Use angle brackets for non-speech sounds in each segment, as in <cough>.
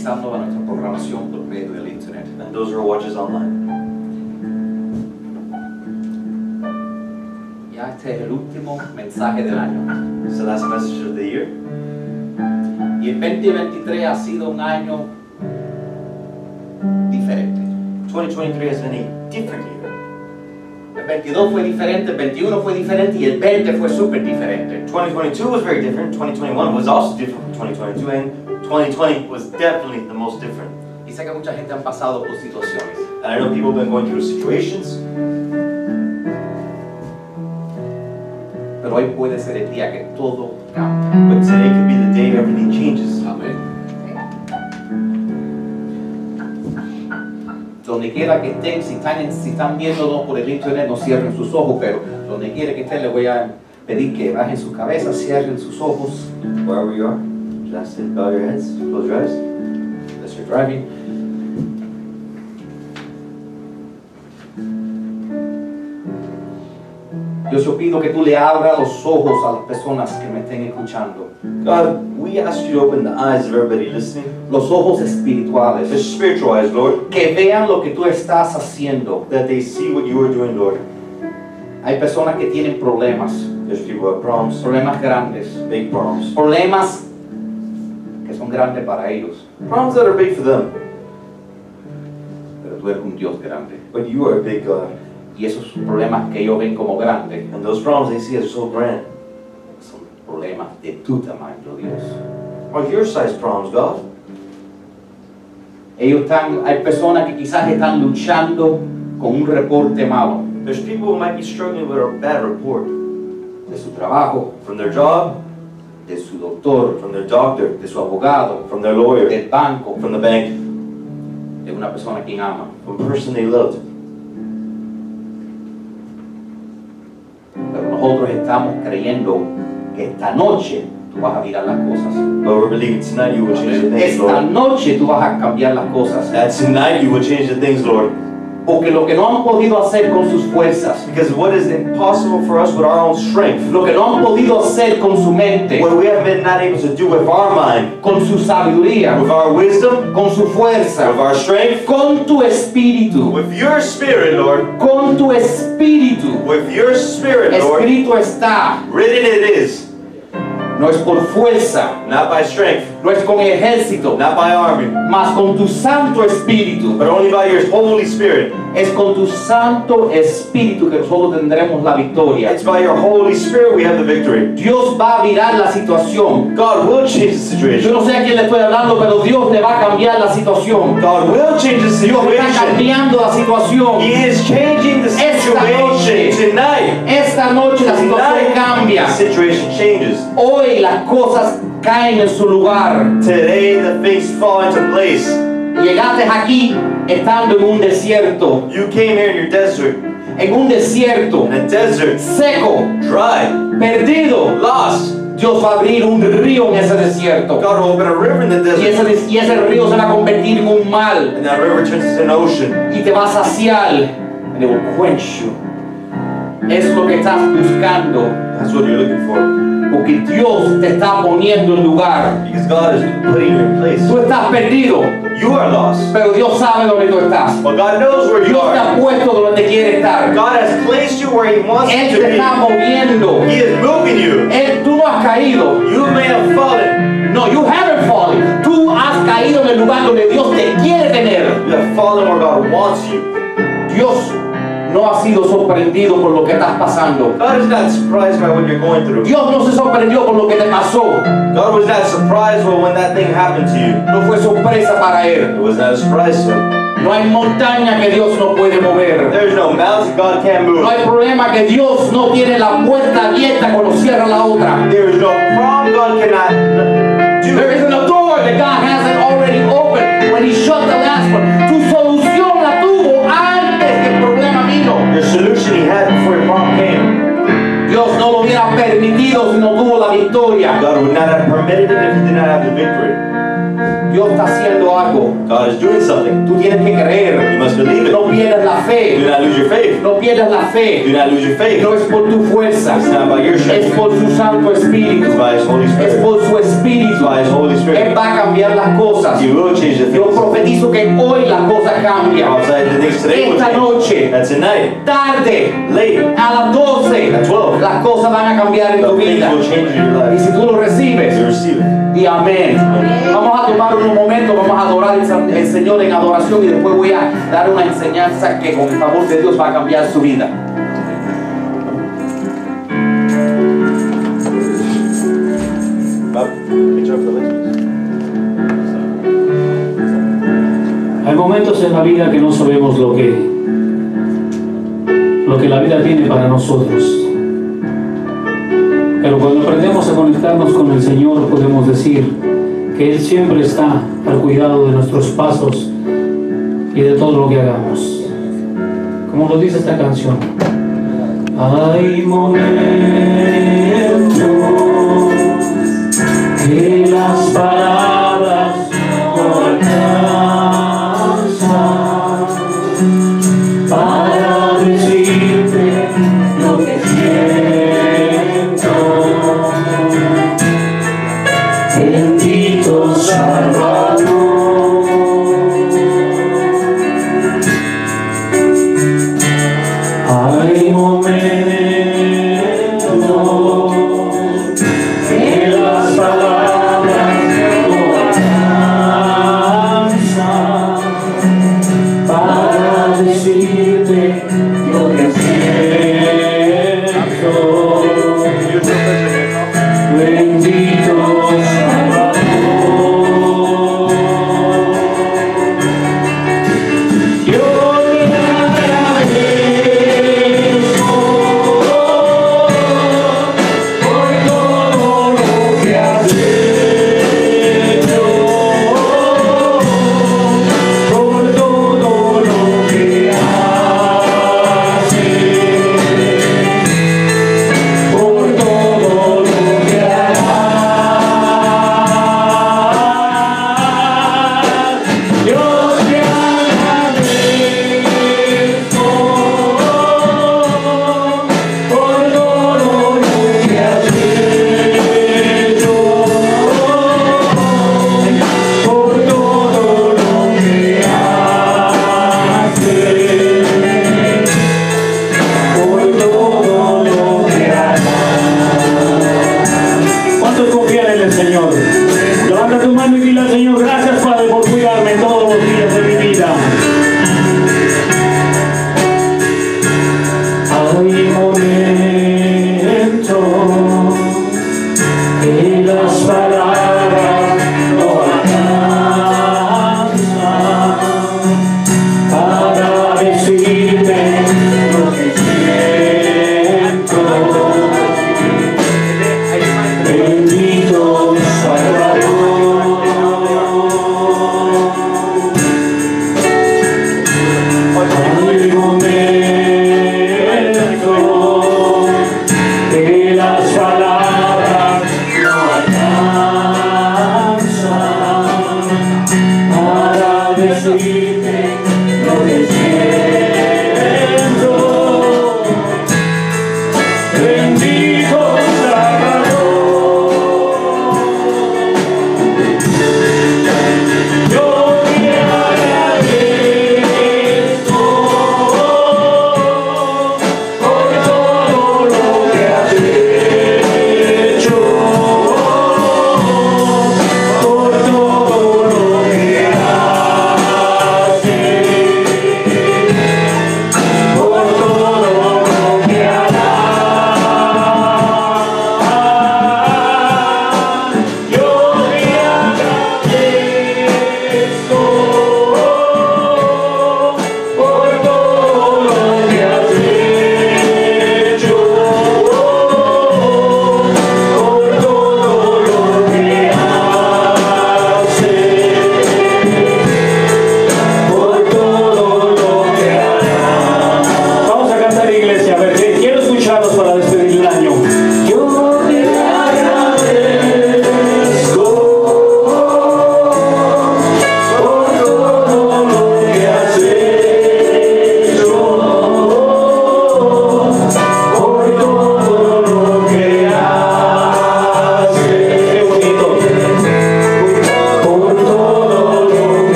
sintonizando a nuestra programación por medio del internet. and those who are watching online. Ya este es el último mensaje del año. It's the last message of the year. Y el 2023 ha sido un año diferente. 2023 has been a different year. El 22 fue diferente, el 21 fue diferente y el 20 fue súper diferente. 2022 was very different. 2021 was also different from 2022, and 2020 was definitely the most different. Y sé que mucha gente han pasado por situaciones. And I know people have been going through situations, Pero hoy puede ser el día que todo cambia. but today could be the day everything changes. Amén. Donde quiera que estén, si están, si están viéndonos por el internet, no cierren sus ojos, pero donde quiera que estén, les voy a pedir que bajen sus cabezas, cierren sus ojos. Are, just sit, bow your heads, close your eyes. As you're driving. Dios, yo pido que tú le abras los ojos a las personas que me estén escuchando. God, we ask you to open the eyes of everybody listening, Los ojos the espirituales. spiritual eyes, Lord, Que vean lo que tú estás haciendo. that they see what you are doing, Lord. Hay personas que tienen problemas. There's people who have problems, Problemas grandes. big problems, Problemas grandes para ellos. problems that are big for them, Pero tú eres un Dios grande. but you are a big God. Y esos problemas que ellos ven como grandes And those problems they see as so grand son problemas de tu tamaño, Dios. are your size problems, God. Ellos están, hay personas que quizás están luchando con un reporte malo There's people who might be struggling with a bad report de su trabajo, from their job, de su doctor, from their doctor, de su abogado, from their lawyer, del banco, from the bank, de una persona quien ama. from a person they loved. Pero nosotros estamos creyendo que esta noche tú vas a mirar las cosas. But we're believing tonight you will change the things, Esta Lord. noche tú vas a cambiar las cosas. That tonight you will change the things, Lord. Porque lo que no han podido hacer con sus fuerzas, Because what is impossible for us with our own strength, lo que no han podido hacer con su mente, what we have been not able to do with our mind, con su sabiduría, with our wisdom, con su with our strength, con tu espíritu, with your spirit, Lord, con tu espíritu. with your spirit, Lord, Escrito está, written it is, no es por fuerza, not by strength, no es con ejército, not by army, mas con tu santo espíritu. but only by your Holy Spirit. Es con tu santo espíritu que nosotros tendremos la victoria. It's by your Holy Spirit we have the victory. Dios va a virar la situación. God will change the Yo situation. no sé a quién le estoy hablando, pero Dios le va a cambiar la situación. God will change the Dios está situation. cambiando la situación. He is changing the Esta noche. situation tonight. Esta noche la situación Tonight, cambia. the situation changes. Hoy las cosas caen en su lugar. Today the things fall into place. Llegaste aquí estando en un desierto, You came here in your desert, en un desierto in a desert, seco, dry, perdido. lost. Dios va a abrir un río en ese desierto. God will open a river in the Y ese, desert, y ese río se va a convertir en un mar and that river turns into an ocean. y te va a saciar. And it will quench you. Es lo que estás buscando. That's what you're looking for. Porque Dios te está poniendo en lugar. Because God is putting you in place. Tú estás perdido, You are lost. pero Dios sabe dónde tú estás. But God knows where you Dios te ha are. puesto donde quiere estar. God has placed you where He wants Él you te to está be. moviendo. He is moving you. Él, tú no has caído. You may have fallen. No, you haven't fallen. Tú has caído en el lugar donde Dios te quiere tener. You have fallen where God wants you. Dios no ha sido sorprendido por lo que estás pasando. God is not surprised by what you're going through. Dios no se sorprendió por lo que te pasó. God was not surprised when when that thing happened to you. No fue sorpresa para Él. It was not a surprise to Him. No hay montaña que Dios no puede mover. There's no mountain God can't move. No hay problema que Dios no tiene la puerta abierta cuando cierra la otra. There is no problem God cannot do. There isn't a door that God hasn't already opened when He shut the victoria. God would not have permitted it if He did not have the victory. Dios está haciendo algo. God is doing something. Tú tienes que creer. You must believe it. No pierdas la Do fe. not lose your faith. No pierdas la Do fe. not lose your faith. No es por tu fuerza. It's not by your Es strength. por su Santo It's Espíritu. by His Holy Es Spirit. por su It's Espíritu. by His Holy Él Spirit. va a cambiar las cosas. He will change the Yo things. profetizo que hoy la cosa cambia. Outside the things today Esta noche, That's tonight. tarde, Late. a las 12, At 12. las cosas van a cambiar en tu vida. will change in your Y life. si tú lo recibes, You receive it. Amén. Vamos a tomar unos momentos, vamos a adorar al Señor en adoración y después voy a dar una enseñanza que con el favor de Dios va a cambiar su vida. Hay momentos en la vida que no sabemos lo que lo que la vida tiene para nosotros. Cuando aprendemos a conectarnos con el Señor podemos decir que Él siempre está al cuidado de nuestros pasos y de todo lo que hagamos. Como lo dice esta canción. Hay momentos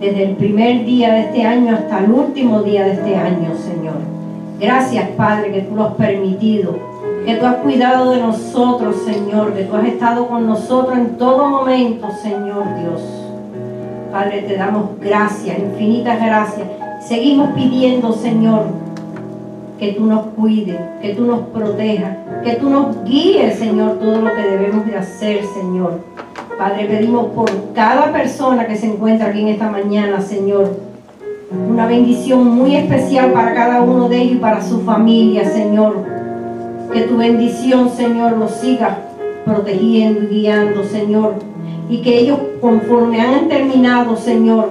desde el primer día de este año hasta el último día de este año, Señor. Gracias, Padre, que tú lo has permitido, que tú has cuidado de nosotros, Señor, que tú has estado con nosotros en todo momento, Señor Dios. Padre, te damos gracias, infinitas gracias. Seguimos pidiendo, Señor, que tú nos cuides, que tú nos protejas, que tú nos guíes, Señor, todo lo que debemos de hacer, Señor. Padre, pedimos por cada persona que se encuentra aquí en esta mañana, Señor, una bendición muy especial para cada uno de ellos y para su familia, Señor. Que tu bendición, Señor, los siga protegiendo y guiando, Señor. Y que ellos, conforme han terminado, Señor,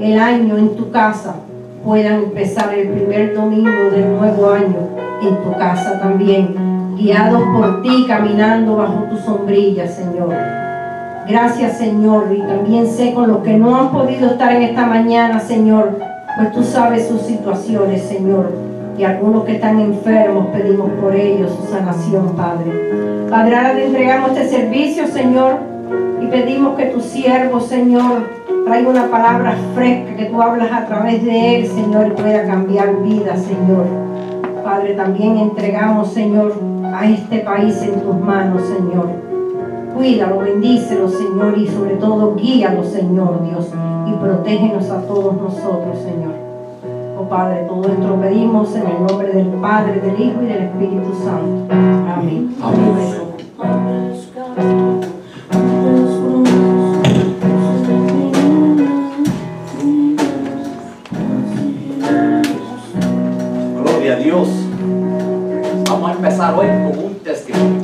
el año en tu casa, puedan empezar el primer domingo del nuevo año en tu casa también, guiados por ti, caminando bajo tu sombrilla, Señor. Gracias, Señor. Y también sé con los que no han podido estar en esta mañana, Señor, pues tú sabes sus situaciones, Señor. y algunos que están enfermos, pedimos por ellos su sanación, Padre. Padre, ahora te entregamos este servicio, Señor, y pedimos que tu siervo, Señor, traiga una palabra fresca, que tú hablas a través de él, Señor, y pueda cambiar vidas, Señor. Padre, también entregamos, Señor, a este país en tus manos, Señor. Cuídalo, bendícelo, Señor, y sobre todo guíalo, Señor Dios, y protégenos a todos nosotros, Señor. Oh Padre, todo esto lo pedimos en el nombre del Padre, del Hijo y del Espíritu Santo. Amén. Gloria a Dios. Vamos a empezar hoy con un testimonio.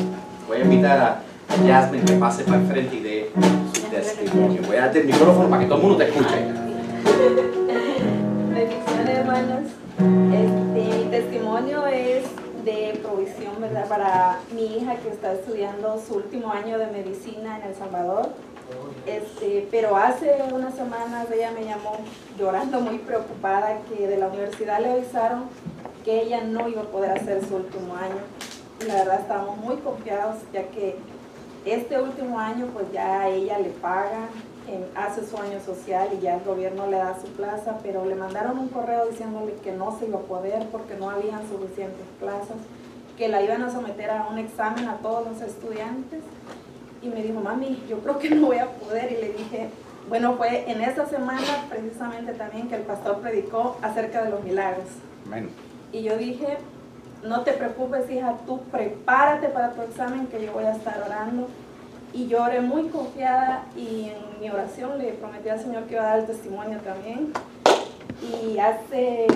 Voy a invitar a Jasmine que pase para el frente y dé su testimonio. Voy a darte el micrófono para que todo el mundo te escuche. <laughs> Bendiciones, hermanos. Este, mi testimonio es de provisión, ¿verdad? Para mi hija que está estudiando su último año de medicina en El Salvador. Este, pero hace unas semanas ella me llamó llorando muy preocupada que de la universidad le avisaron que ella no iba a poder hacer su último año. La verdad estábamos muy confiados ya que este último año pues ya a ella le pagan, hace su año social y ya el gobierno le da su plaza, pero le mandaron un correo diciéndole que no se iba a poder porque no habían suficientes plazas, que la iban a someter a un examen a todos los estudiantes. Y me dijo, mami, yo creo que no voy a poder. Y le dije, bueno, fue en esa semana precisamente también que el pastor predicó acerca de los milagros. Amén. Y yo dije, no te preocupes, hija, tú prepárate para tu examen que yo voy a estar orando. Y yo oré muy confiada y en mi oración le prometí al Señor que iba a dar el testimonio también. Y hace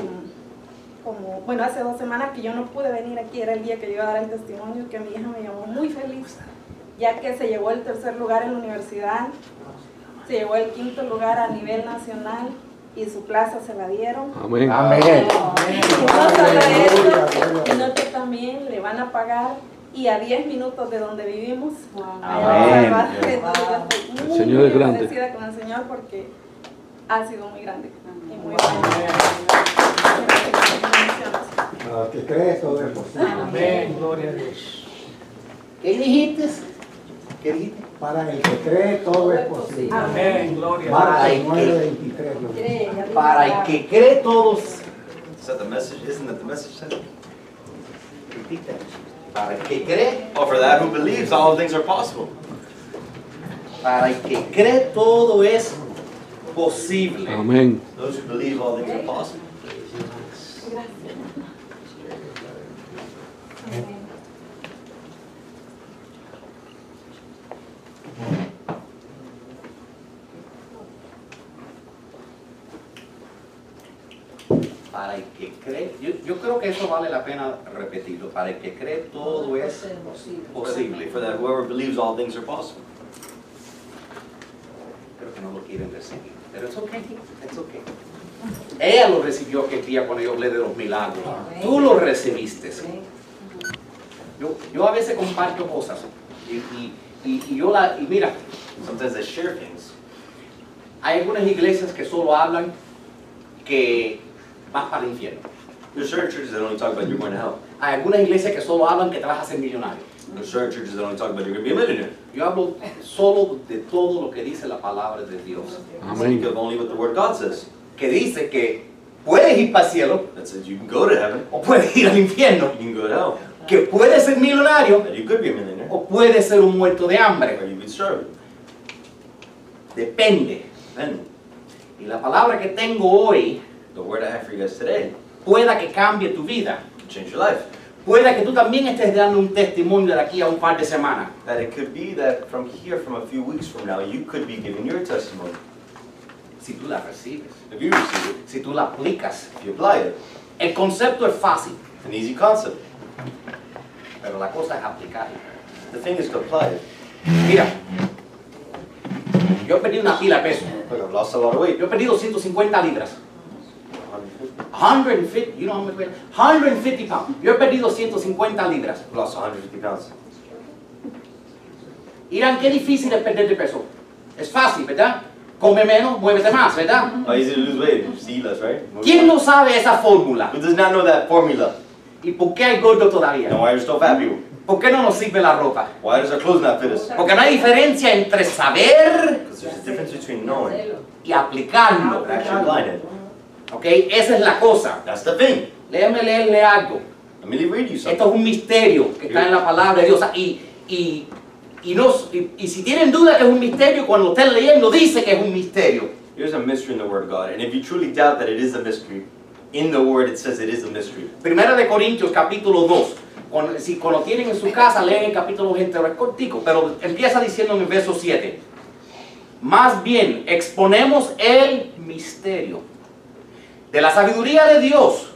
como, bueno, hace dos semanas que yo no pude venir aquí, era el día que yo iba a dar el testimonio, que mi hija me llamó muy feliz, ya que se llevó el tercer lugar en la universidad, se llevó el quinto lugar a nivel nacional y su plaza se la dieron. Amén. Amén. Y no solo eso, sino que también le van a pagar y a 10 minutos de donde vivimos. en Amén. Yo estoy El muy, Señor muy es grande. agradecida con el Señor porque ha sido muy grande y muy. Para que cree todo es posible. Amén, gloria a Dios. ¿Qué dijiste? ¿Qué dijiste? Para el que cree todo es posible. Amén, gloria a Para el 9, que, 23. lo dice. para el que cree todos. Is that the message? Isn't that the message? said? Para el que cree, Oh, for that who believes, all things are possible. para el que cree todo es posible. Amén. Those who believe, all things are possible. Para el que cree, yo, yo creo que eso vale la pena repetirlo. Para el que cree todo es posible. For that whoever believes, all things are possible. Creo que no lo quieren recibir. Pero es ok, es ok. Ella lo recibió aquel día cuando yo hablé de los milagros. Tú lo recibiste. Yo, yo a veces comparto cosas. Y, y, y, y yo la, y mira, Sometimes they share things. hay algunas iglesias que solo hablan que vas para el infierno. There's certain churches that only talk about you're going to hell. Hay algunas iglesias que solo hablan que te vas a hacer millonario. There's certain churches that only talk about you're going to be a millionaire. Yo hablo solo de todo lo que dice la palabra de Dios. Speak Amén. of only what the Word God says. Que dice que puedes ir para el cielo That says you can go to heaven, o puedes ir al infierno. you can go to hell, Que puedes ser millonario that you could be a millionaire, o puedes ser un muerto de hambre. Depende. Y la palabra que tengo hoy the word I have for you guys today pueda que cambie tu vida. change your life. Pueda que tú también estés dando un testimonio de aquí a un par de semanas. That it could be that from here, from a few weeks from now, you could be giving your testimony. Si tú la recibes, If you receive it, si tú la aplicas. if you apply it, El concepto es fácil, it's an easy concept. pero la cosa es aplicarlo. The thing is it. Mira, yo he perdido una pila de peso. I've lost a lot of weight. Yo he perdido 150 libras. 150, you know how much weight? 150 pounds. Yo he perdido 150 libras. I've lost 150 pounds. Irán, qué difícil es perder de peso. Es fácil, ¿verdad? come menos, muévete más, ¿verdad? Oh, easy to lose weight. Just eat less, right? Move ¿Quién no sabe esa fórmula? Who does not know that formula? ¿Y por qué hay gordo todavía? And why are still fat people? ¿Por qué no nos sirve la ropa? Why does our clothes not fit us? Porque no hay diferencia entre saber Because there's a difference between knowing y aplicarlo. and actually applying it. ¿Ok? Esa es la cosa. That's the thing. Déjame leerle algo. Let me read you Esto something. es un misterio que está en la palabra de Dios. Y, y, y, no, y, y si tienen duda que es un misterio, cuando estén leyendo dice que es un misterio. Here's a mystery in the Word of God. And if you truly doubt that it is a mystery, in the Word it says it is a mystery. Primera de Corintios capítulo 2. Cuando, si cuando tienen en su casa leen el capítulo entero, es cortico, pero empieza diciendo en el verso 7. Más bien, exponemos el misterio de la sabiduría de Dios.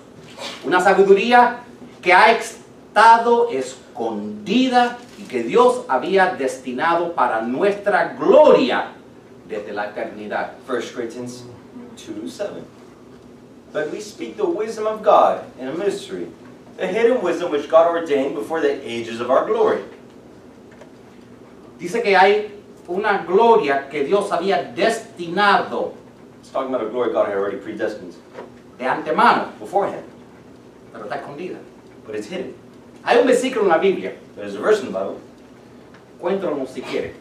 Una sabiduría que ha estado escondida y que Dios había destinado para nuestra gloria desde la eternidad. 1 Corinthians 2 7. But we speak the wisdom of God in a mystery, the hidden wisdom which God ordained before the ages of our glory. Dice que hay una gloria que Dios había destinado It's talking about a glory God had already predestined de antemano, beforehand, pero está escondida. but it's hidden. Hay un versículo en la Biblia, There's a verse in the Bible. cuéntanos si quiere,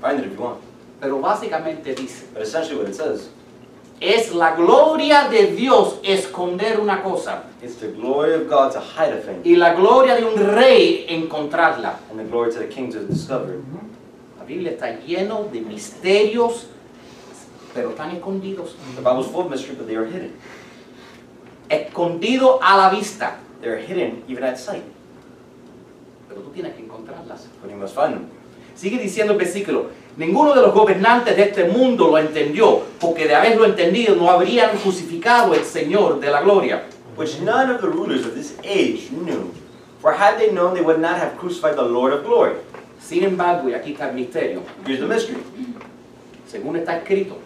Find it if you want. pero básicamente dice, But essentially what it says, es la gloria de Dios esconder una cosa it's the glory of God to hide a thing, y la gloria de un rey encontrarla. and the glory to the king to discover. La Biblia está lleno de misterios, pero están escondidos. The Bible's full of mystery, but they are hidden. Escondido a la vista, They're hidden even at sight, pero tú tienes que encontrarlas. but you must find them. Sigue diciendo el versículo, ninguno de los gobernantes de este mundo lo entendió, porque de haberlo entendido no habrían crucificado al Señor de la gloria. Which none of the rulers of this age knew. For had they known, they would not have crucified the Lord of glory. Sin embargo, y aquí está el misterio, Here's the mystery. según está escrito,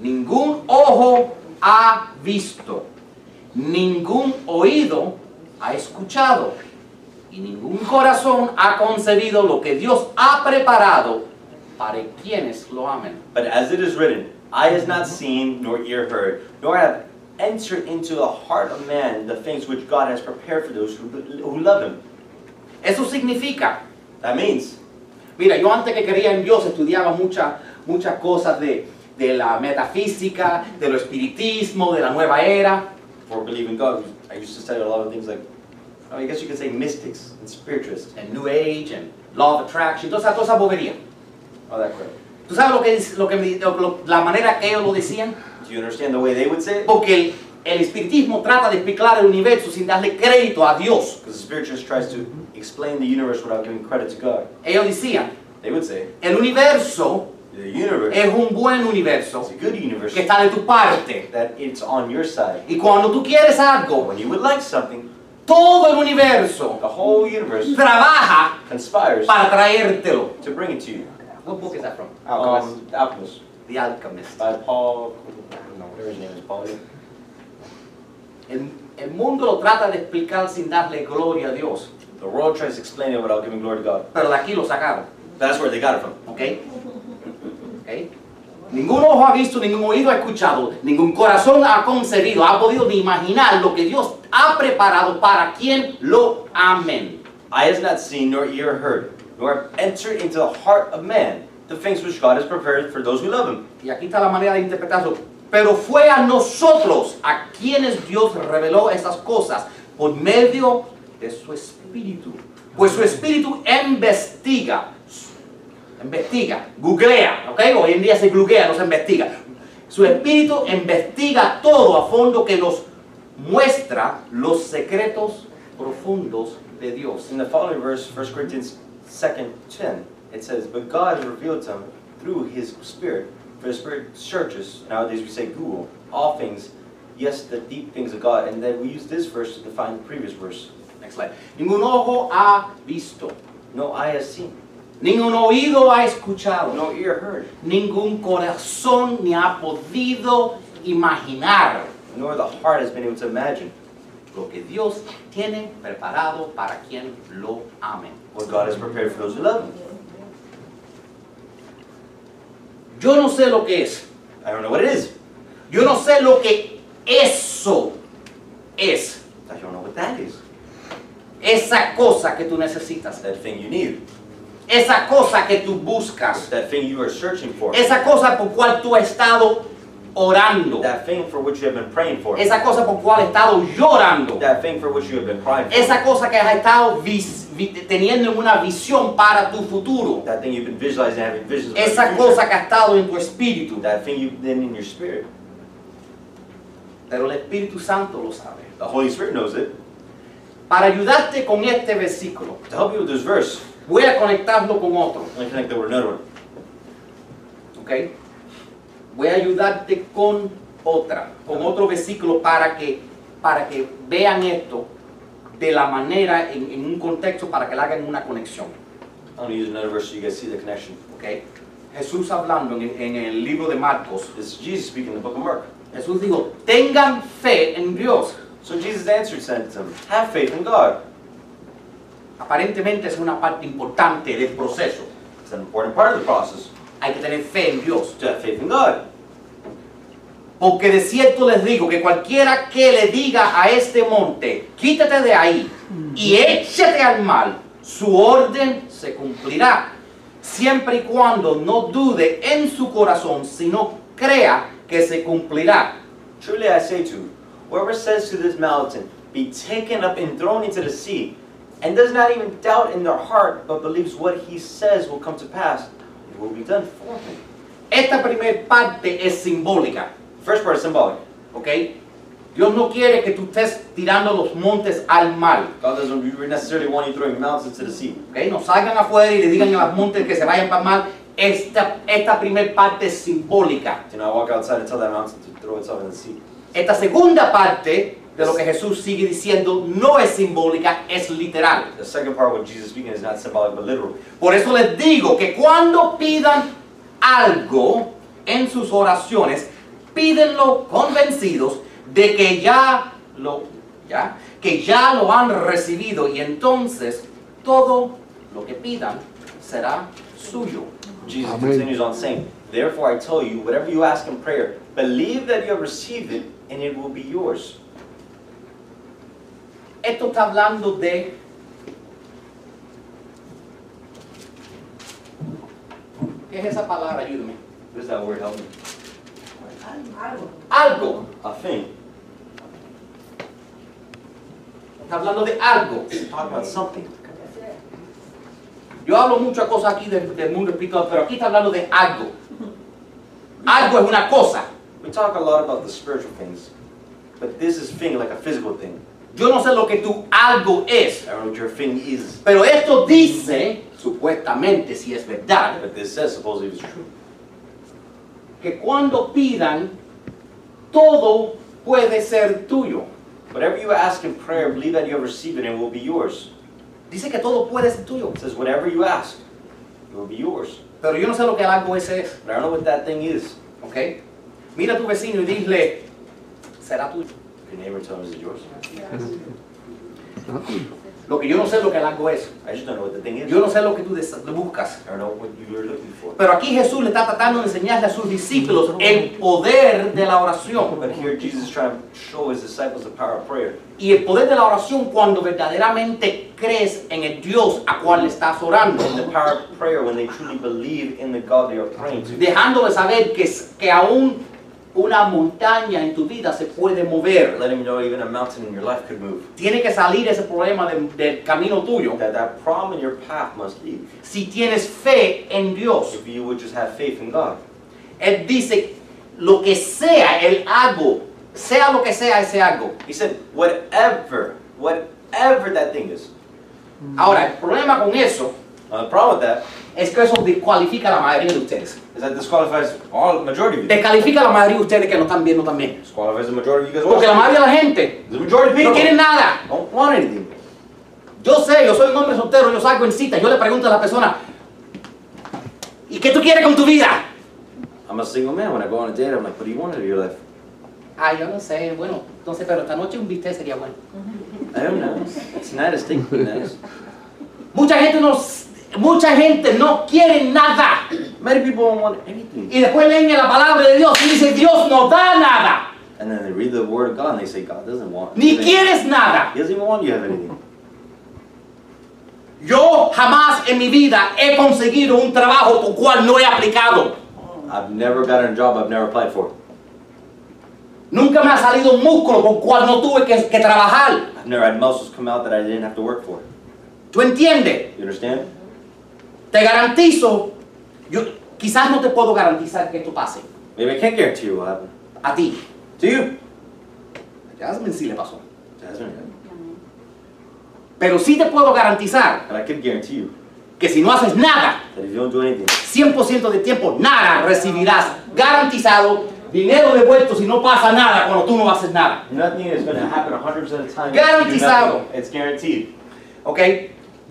ningún ojo ha visto, ningún oído ha escuchado, y ningún corazón ha concebido lo que Dios ha preparado para quienes lo amen. But as it is written, eye has not seen, nor ear heard, nor have entered into the heart of man the things which God has prepared for those who, who love him. Eso significa That means, Mira, yo antes que creía en Dios estudiaba muchas muchas cosas de, de la metafísica, de lo espiritismo, de la nueva era. for believing God, I used to study a lot of things like, I guess you could say mystics and spiritualists, el New Age, and Law of Attraction, toda esa, toda esa bobería. all that crap. ¿Tú sabes lo que, es- lo que lo- lo- la manera que ellos lo decían? Do you understand the way they would say it? Porque el, el espiritismo trata de explicar el universo sin darle crédito a Dios. Because the spiritualist tries to explain the universe without giving credit to God. Ellos decían, They would say, el universo the universe es un buen universo is a good universe, que está de tu parte. that it's on your side. Y cuando tú quieres algo, When you would like something, todo el universo the whole universe trabaja conspires para traértelo. to bring it to you. What book is that from? Um, The Alchemist The Alchemist. by Paul, no, whatever his name is, Paul. El, el mundo lo trata de explicar sin darle gloria a Dios, The world tries to explain it without giving glory to God. pero de aquí lo sacaron, That's where they got it from. ¿ok? ¿Ok? Ningún ojo ha visto, ningún oído ha escuchado, ningún corazón ha concebido, ha podido ni imaginar lo que Dios ha preparado para quien lo amen. Eye has not seen, nor ear heard, nor have entered into the heart of man the things which God has prepared for those who love Him. Y aquí está la manera de interpretarlo. Pero fue a nosotros a quienes Dios reveló esas cosas por medio de su espíritu. Pues su espíritu investiga, investiga, googlea, ¿ok? Hoy en día se googlea, no se investiga. Su espíritu investiga todo a fondo que nos muestra los secretos profundos de Dios. In the following verse, 1 Corinthians 2 10, it says, But God revealed to him through his Spirit, for the Spirit searches, nowadays we say Google, all things, yes, the deep things of God. And then we use this verse to define the previous verse. Next slide. Ningún ojo ha visto, No eye has seen, ningún oído ha escuchado. no ear heard, ningún corazón ni ha podido imaginar nor the heart has been able to imagine lo que Dios tiene preparado para quien lo ame. what God has prepared for those who love him. Yo no sé lo que es. I don't know what it is. Yo no sé lo que eso es. I don't know what that is. Esa cosa que tú necesitas. That thing you need. Esa cosa que tú buscas. That thing you are searching for. Esa cosa por cual tú has estado orando. That thing for which you have been praying for. Esa cosa por cual has estado llorando. That thing for which you have been crying for. Esa cosa que has estado teniendo en una visión para tu futuro. That thing you've been visualizing, having visions Esa cosa que ha estado en tu espíritu. That thing you've been in your spirit. Pero el Espíritu Santo lo sabe. The Holy Spirit knows it. Para ayudarte con este versículo, To help you with this verse, voy a conectarlo con otro. connect that with another one. ¿ok? Voy a ayudarte con otra, con otro versículo para que, para que vean esto de la manera, en, en un contexto, para que le hagan una conexión, I'm going to use another verse so you guys see the connection. ¿ok? Jesús hablando en, en el libro de Marcos, This is Jesus speaking in the book of Mark. Jesús dijo, tengan fe en Dios. So Jesus answered, said to them, Have faith in God. Aparentemente es una parte importante del proceso. It's an important part of the process Hay que tener fe en Dios. to have faith in God. Porque de cierto les digo que cualquiera que le diga a este monte, quítate de ahí y échate al mar, su orden se cumplirá. Siempre y cuando no dude en su corazón, sino crea que se cumplirá. Truly I say to you, whoever says to this mountain, Be taken up and thrown into the sea, and does not even doubt in their heart, but believes what he says will come to pass, it will be done for him. Esta primer parte es simbólica, First part is symbolic. ¿ok? Dios no quiere que tú estés tirando los montes al mar. God doesn't necessarily want you throwing mountains into the sea. ¿ok? No salgan afuera y le digan a los montes que se vayan para el mar. Esta, esta primer parte es simbólica. Do not walk outside and tell that mountain to throw itself in the sea. Esta segunda parte de lo que Jesús sigue diciendo no es simbólica, es literal. The second part, what Jesus is speaking, is not symbolic but literal. Por eso les digo que cuando pidan algo en sus oraciones, pídenlo convencidos de que ya lo, ya, que ya lo han recibido y entonces todo lo que pidan será suyo. Jesus Amen. continues on saying, Therefore I tell you, whatever you ask in prayer, believe that you have received it, and it will be yours. Esto está hablando de ¿Qué es esa palabra? Ayúdame. What is that word? Help me. Algo. A thing. Está hablando de algo. Talk about something. Yo hablo muchas cosas aquí del, del mundo espiritual, pero aquí está hablando de algo. Algo es una cosa. We talk a lot about the spiritual things, but this is thing like a physical thing. Yo no sé lo que tu algo es, I don't know what your thing is, pero esto dice, supuestamente, si es verdad, but this says supposedly it's true. que cuando pidan, todo puede ser tuyo. Whatever you ask in prayer, believe that you have received it and it will be yours. Dice que todo puede ser tuyo, It says whatever you ask, it will be yours. pero yo no sé lo que el algo ese es, But I don't know what that thing is. ¿ok? Mira a tu vecino y dile, será tuyo. Your neighbor tell him, is it yours? <laughs> Lo que yo no sé lo que algo es. I just don't know what the thing is. Yo no sé lo que tú buscas. I don't know what you were looking for. Pero aquí Jesús le está tratando de enseñarle a sus discípulos el poder de la oración. But here Jesus is trying to show his disciples the power of prayer. Y el poder de la oración cuando verdaderamente crees en el Dios a cual le estás orando. And the power of prayer when they truly believe in the God they are praying to. Dejándole saber que, que aún una montaña en tu vida se puede mover. Letting them know even a mountain in your life could move. Tiene que salir ese problema de- del camino tuyo That that problem in your path must leave. si tienes fe en Dios. If you would just have faith in God. Él dice, lo que sea el algo, sea lo que sea ese algo. He said, whatever, whatever that thing is. Ahora, el problema con eso Now, the problem with that es que eso descualifica a la mayoría de ustedes. is that disqualifies all majority of you. Descalifica a la mayoría de ustedes que nos están viendo también. Disqualifies the majority of you guys. Porque la mayoría de la gente The majority of no people quieren nada. don't want anything. Yo sé, yo soy un hombre soltero, yo salgo en cita, yo le pregunto a la persona, ¿y qué tú quieres con tu vida? I'm a single man. When I go on a date, I'm like, what do you want out of your life? Ah, yo no sé, bueno, entonces, pero esta noche un bistec sería bueno. I don't know. Tonight is steak would be nice. Mucha gente no, mucha gente no quiere nada. Many people don't want anything. Y después leen la palabra de Dios y dice, Dios no da nada. And then they read the word of God and they say, God doesn't want Ni anything. quieres nada. He doesn't even want you to have anything. Yo jamás en mi vida he conseguido un trabajo por cual no he aplicado. I've never gotten a job I've never applied for. Nunca me ha salido un músculo por cual no tuve que, que trabajar. I've never had muscles come out that I didn't have to work for. ¿Tú entiendes? You understand? Te garantizo, yo quizás no te puedo garantizar que esto pase. Maybe I can't guarantee you what happened. A ti. To you. A Jasmine sí le pasó. Jasmine. Pero sí te puedo garantizar But I could guarantee you que si no haces nada, that if you don't do anything, 100% de tiempo, nada recibirás. Garantizado, dinero devuelto si no pasa nada cuando tú no haces nada. nothing is going to happen 100% of the time. Garantizado. It's guaranteed. ¿Ok?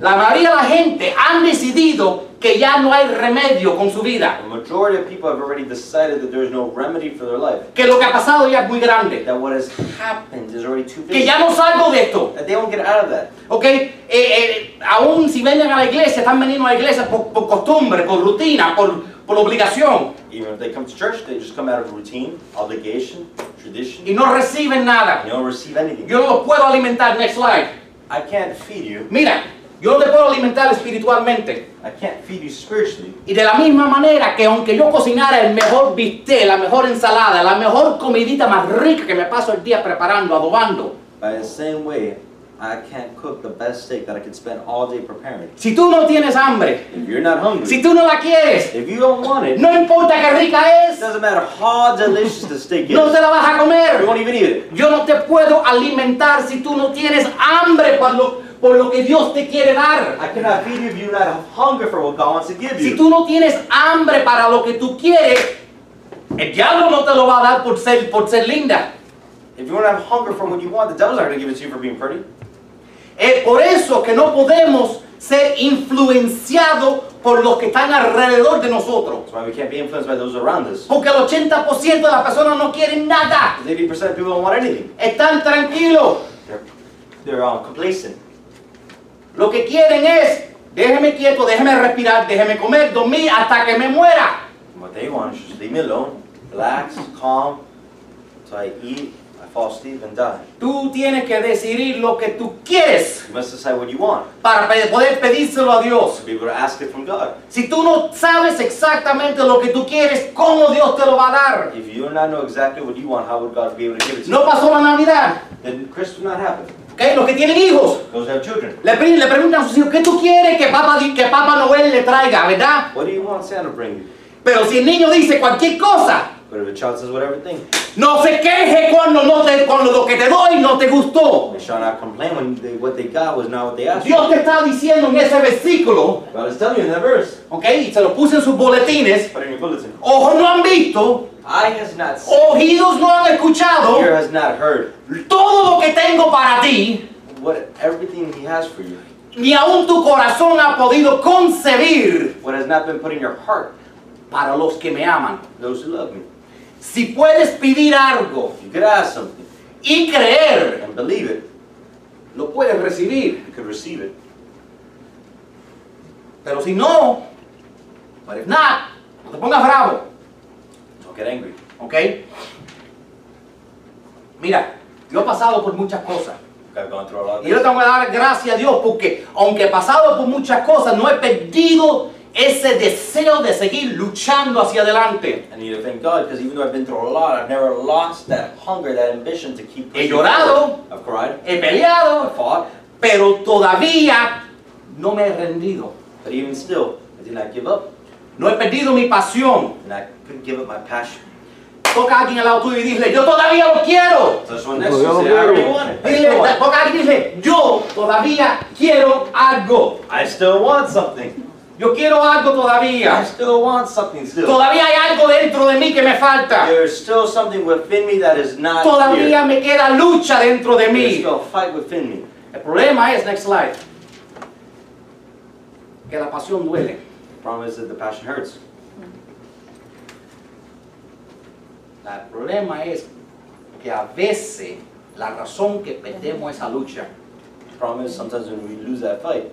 La mayoría de la gente han decidido que ya no hay remedio con su vida. The majority of people have already decided that there is no remedy for their life. Que lo que ha pasado ya es muy grande. That what has happened is already too Que big. ya no salgo de esto. That they don't get out of that. ¿Ok? Eh, eh, aún si vienen a la iglesia, están veniendo a la iglesia por, por costumbre, por rutina, por, por obligación. Even if they come to church, they just come out of routine, obligation, tradition. Y no reciben nada. You don't receive anything. Yo no los puedo alimentar. Next slide. I can't feed you. Mira, yo no te puedo alimentar espiritualmente. I can't feed you spiritually. Y de la misma manera que aunque yo cocinara el mejor bistec, la mejor ensalada, la mejor comidita más rica que me paso el día preparando, adobando. By the same way, I can't cook the best steak that I could spend all day preparing. Si tú no tienes hambre, If you're not hungry, si tú no la quieres, if you don't want it, no importa qué rica es, doesn't matter how delicious the steak is. no te la vas a You comer. won't even eat it. Yo no te puedo alimentar si tú no tienes hambre lo, por lo que Dios te quiere dar. I cannot feed you if you not have hunger for what God wants to give Si you. tú no tienes hambre para lo que tú quieres, el diablo no te lo va a dar por ser, por ser linda. If you don't have hunger for what you want, the devil's not going to give it to you for being pretty. Es por eso que no podemos ser influenciados por los que están alrededor de nosotros. That's why we can't be influenced by those around us. Porque el 80% de las personas no quieren nada. Because 80% of people don't want anything. Están tranquilos. They're, they're um, complacent. Lo que quieren es, déjeme quieto, déjeme respirar, déjeme comer, dormir hasta que me muera. What they want is just leave me alone, relax, calm, so I eat, I fall asleep, and die. Tú tienes que decidir lo que tú quieres You must decide what you want para poder pedírselo a Dios. to be able to ask it from God. Si tú no sabes exactamente lo que tú quieres, ¿cómo Dios te lo va a dar? If you do not know exactly what you want, how would God be able to give it to you? No pasó la Navidad. Then Christmas not happen. Los que tienen hijos, Those who have children. le, le preguntan a sus hijos, ¿qué tú quieres que Papá, que Papá Noel le traiga, verdad? What do you want Santa to bring you? Pero si el niño dice cualquier cosa, But if a child says whatever thing, no se queje cuando, no te, cuando lo que te doy no te gustó. they shall not complain when they, what they got was not what they asked Dios te está diciendo en ese versículo, God is telling you in that verse. ¿ok? Y se lo puse en sus boletines, Put in your bulletin. ojos no han visto, Eye has not seen, oídos no han escuchado, ear has not heard. todo lo que tengo para ti, What everything He has for you, ni aún tu corazón ha podido concebir what has not been put in your heart, para los que me aman. those who love me. Si puedes pedir algo You could ask something y creer, and believe it, lo puedes recibir. you could receive it. Pero si no, but if not, no te pongas bravo, Don't get angry. ¿ok? Mira, yo he pasado por muchas cosas. Y yo tengo que dar gracias a Dios porque aunque he pasado por muchas cosas, no he perdido ese deseo de seguir luchando hacia adelante. I need to thank God because even though I've been through a lot, I've never lost that hunger, that ambition to keep He llorado. forward. I've cried, He peleado, fought, pero todavía no me he rendido. but even still, I did not give up, No he perdido mi pasión. and I couldn't give up my passion. Toca a alguien al lado tuyo y dile, yo todavía lo quiero. And Dile, toca a alguien y dile, yo todavía quiero algo. it. I still want something. Yo quiero algo I todavía. still want something still. Todavía hay algo dentro de mí que me falta. There's still something within me that is not Todavía here. me queda lucha dentro de mí. still a fight within me. El problema es, next slide, que la pasión duele. The problem is that the passion hurts. El problema es que a veces la razón que perdemos esa lucha, The problem is sometimes when we lose that fight,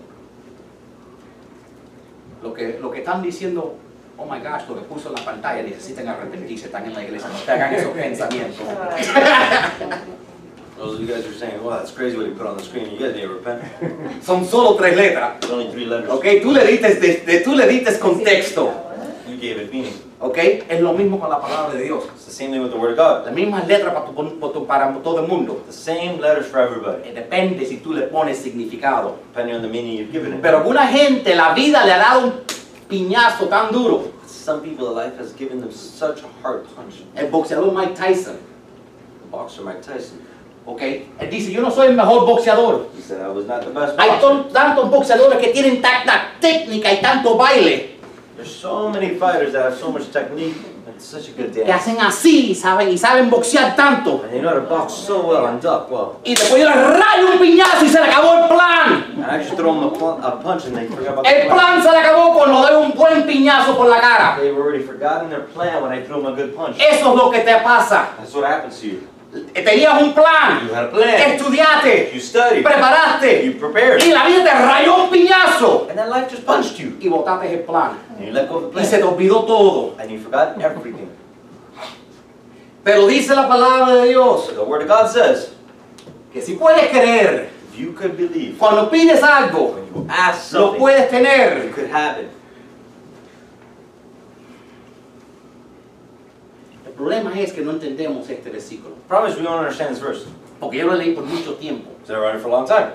lo que, lo que están diciendo oh my gosh, lo que puso en la pantalla, necesitan arrepentirse, están en la iglesia, no te hagan esos <laughs> pensamientos. Those of you guys are saying, well, that's crazy what he put on the screen. You guys need to repent. <laughs> Son solo tres letras. It's only three letters. Ok, tú le diste, de- de- tú le diste contexto. You gave it meaning. Ok, es lo mismo con la palabra de Dios. It's the same thing with the Word of God. Las mismas letras para, tu- para todo el mundo. The same letters for everybody, Eh, Depende si tú le pones significado. depending on the meaning you've given it. Pero alguna gente la vida le ha dado un piñazo tan duro. Some people, life has given them such a hard punch. El boxeador Mike Tyson. The boxer Mike Tyson, Ok, él dice, yo no soy el mejor boxeador. he said, I was not the best Hay tantos boxeadores que tienen tanta técnica y tanto baile There's so many fighters that have so much technique and such a good que hacen así, ¿saben? Y saben boxear tanto. And they know how to box so well and duck well. Y después yo le rayo un piñazo y se le acabó el plan. And I just throw them a, pl- a punch and they forgot about the El plan se le acabó cuando doy un buen piñazo por la cara. They've already forgotten their plan when I threw them a good punch. Eso es lo que te pasa. That's what happens to you. Tenías un plan, You had a plan. estudiaste, You studied. preparaste You prepared. y la vida te rayó un piñazo And then life just punched you. y botaste el plan. And you let go of the Y se te plan. olvidó todo. And you forgot everything. Pero dice la palabra de Dios the Word of God says, que si puedes creer, if you could believe, cuando pides algo, when you ask lo something, puedes you tener. could have it. Problema es que no entendemos este versículo. Promise we don't understand this verse. Porque yo lo leí por mucho tiempo Because I read it for a long time.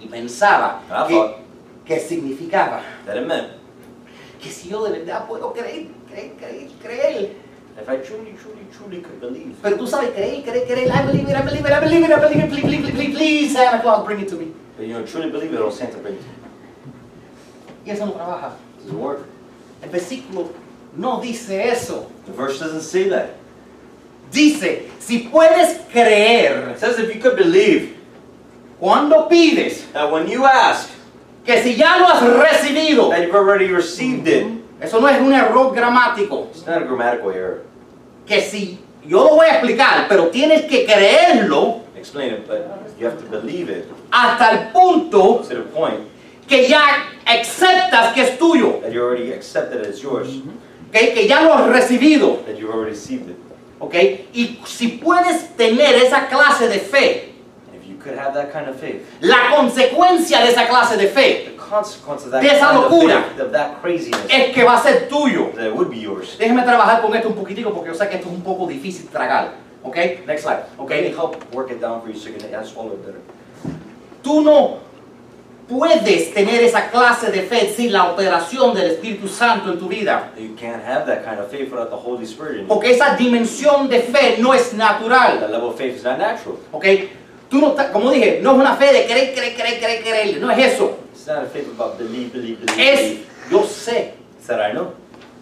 y pensaba I que, que significaba that it meant que si yo de verdad puedo creer, creer, creer, creer. if I truly, truly, truly could believe. Pero tú sabes, creer, creer, creer, I believe it, I believe it, I believe it, I believe it, please, please, please, please, please, Santa Claus, bring it to me. But you know, truly believe it, it'll Santa bring it. Y eso no trabaja. It doesn't work. El versículo no dice eso. The verse doesn't say that. Dice, si puedes creer, It says if you could believe cuando pides, that when you ask, que si ya lo has recibido, that you've already received it. eso no es un error gramático, It's not a grammatical error. que si, yo lo voy a explicar, pero tienes que creerlo Explain it, but you have to believe it hasta el punto to the point que ya aceptas que es tuyo, that you already accept that it's yours, ¿ok? que ya lo has recibido. that you've already received it. ¿ok? Y si puedes tener esa clase de fe, if you could have that kind of faith, la consecuencia de esa clase de fe the consequence of that De esa kind of locura. faith, of that craziness, es que va a ser tuyo. that it would be yours. Déjeme trabajar con esto un poquitico porque yo sé que esto es un poco difícil de tragar. ¿Ok? Next slide. ¿Ok? Let me help work it down for you so you can swallow it better. Tú no puedes tener esa clase de fe sin la operación del Espíritu Santo en tu vida. You can't have that kind of faith without the Holy Spirit. Porque esa dimensión de fe no es natural. That level of faith is not natural. ¿Ok? Tú no como dije, no es una fe de creer, creer, creer, creer, creer. No es eso. It's not a faith about believe, believe, believe, Es yo sé. It's that I know.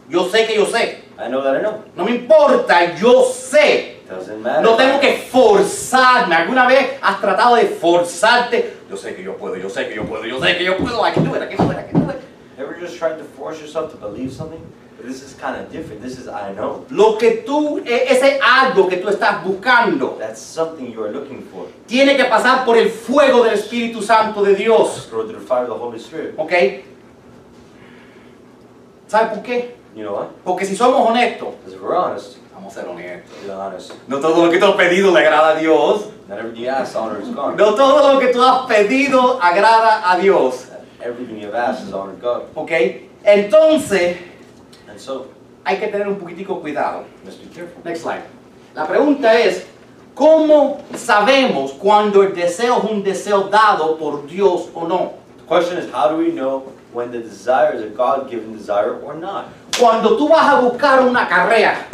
Yo sé que yo sé. I know that I know. No me importa, yo sé. Doesn't matter. No tengo que forzarme. ¿Alguna vez has tratado de forzarte? Yo sé que yo puedo, yo sé que yo puedo, yo sé que yo puedo. I can do it, I can do it, I can do it. Ever just tried to force yourself to believe something? This is kind of different. This is I know. Lo que tú, e- ese algo que tú estás buscando, That's something you are looking for. tiene que pasar por el fuego del Espíritu Santo de Dios. Through the fire of the Holy Spirit. ¿Ok? ¿Sabes por qué? You know what? Porque si somos honestos, Because if we're honest, vamos a ser honestos. No todo lo que tú has pedido le agrada a Dios. No todo lo que tú has pedido agrada a Dios. Everything you've asked is honored God. ¿Ok? Entonces, hay que tener un poquitico cuidado. Next slide. La pregunta es, ¿cómo sabemos cuando el deseo es un deseo dado por Dios o no? The question is, how do we know when the desire is a God-given desire or not? Cuando tú vas a buscar una carrera,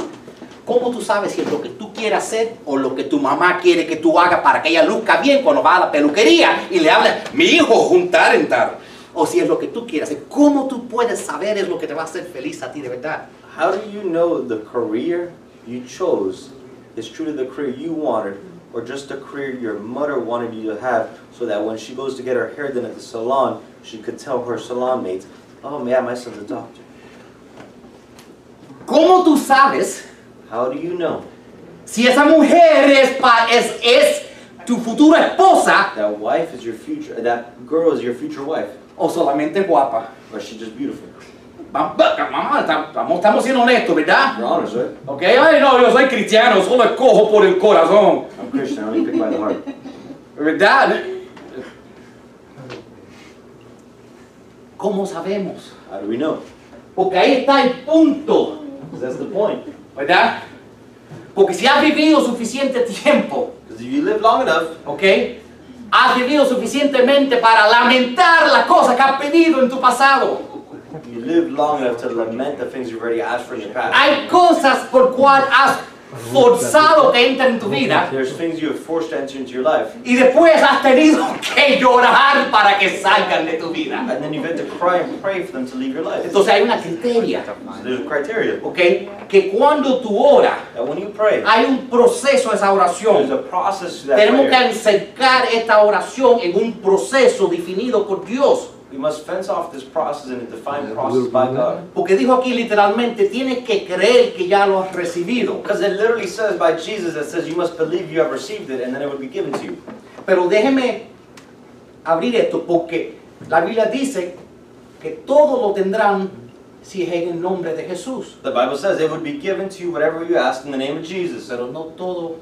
¿cómo tú sabes si es lo que tú quieres hacer o lo que tu mamá quiere que tú hagas para que ella luzca bien cuando va a la peluquería y le habla, mi hijo, juntar en tal? O si es lo que tú quieres hacer, ¿cómo tú puedes saber es lo que te va a hacer feliz a ti de verdad? How do you know the career you chose is truly the career you wanted or just the career your mother wanted you to have so that when she goes to get her hair done at the salon, she could tell her salon mates, oh man, my son's a doctor. ¿Cómo tú sabes How do you know si esa mujer es, pa- es, es tu futura esposa that wife is your future, that girl is your future wife, o solamente guapa? or is she just beautiful? Mamá, estamos, estamos siendo honestos, ¿verdad? You're honest, right? Ok, ay no, yo soy cristiano, solo escojo por el corazón, I'm Christian, I only pick by the heart. ¿verdad? ¿Cómo sabemos? How do we know? Porque ahí está el punto, Because that's the point. ¿Verdad? Porque si has vivido suficiente tiempo, if you live long enough, ¿ok? Has vivido suficientemente para lamentar las cosas que has pedido en tu pasado. you live long enough to lament the things you've already asked for in your past. Hay cosas por cual has forzado que entren en tu vida There's things you have forced to enter into your life, y después has tenido que llorar para que salgan de tu vida. and then you've had to cry and pray for them to leave your life. Entonces hay una criteria, So there's a criteria ¿ok? Que cuando tú oras, that when you pray, hay un proceso a esa there's oración. a process to that Tenemos que prayer. encercar esta oración en un proceso definido por Dios. We must fence off this process and define a process by God. Porque dijo aquí literalmente, tienes que creer que ya lo has recibido. Because it literally says by Jesus that says you must believe you have received it and then it will be given to you. Pero déjeme abrir esto porque la Biblia dice que todo lo tendrán si es en el nombre de Jesús. The Bible says it would be given to you whatever you ask in the name of Jesus. Pero no todo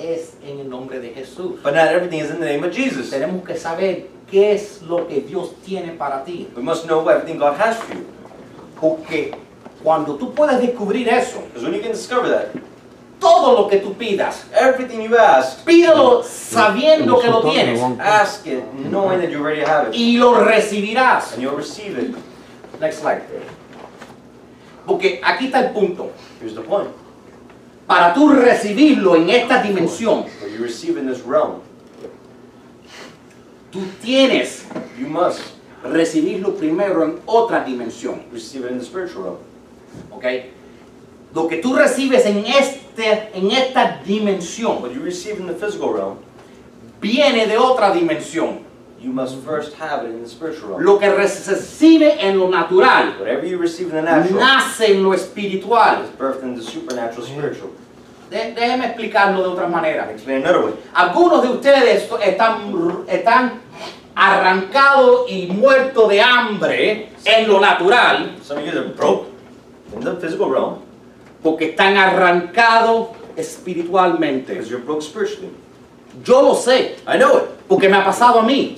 es en el nombre de Jesús. But not everything is in the name of Jesus. Tenemos que saber qué es lo que Dios tiene para ti. We must know everything God has for you. Porque cuando tú puedes descubrir eso, Because when you can discover that, todo lo que tú pidas, everything you ask, pídelo sabiendo que lo tienes ask it knowing that you already have it. y lo recibirás. And you'll receive it. Next slide. Porque aquí está el punto. Here's the point. Para tú recibirlo en esta dimensión, tú tienes you must recibirlo primero en otra dimensión. receive it in the spiritual realm. ¿Ok? Lo que tú recibes en, este, en esta dimensión What you receive in the physical realm, viene de otra dimensión. You must first have it in the spiritual realm. Lo que recibe en lo natural Whatever you receive in the natural nace en lo espiritual. is birthed in the supernatural spiritual. De- déjeme explicarlo de otra manera. Explain another way. Algunos de ustedes están, están arrancados y muertos de hambre en lo natural Some of you are broke in the physical realm porque están arrancados espiritualmente. because you're broke spiritually. Yo lo sé I know it. porque me ha pasado a mí.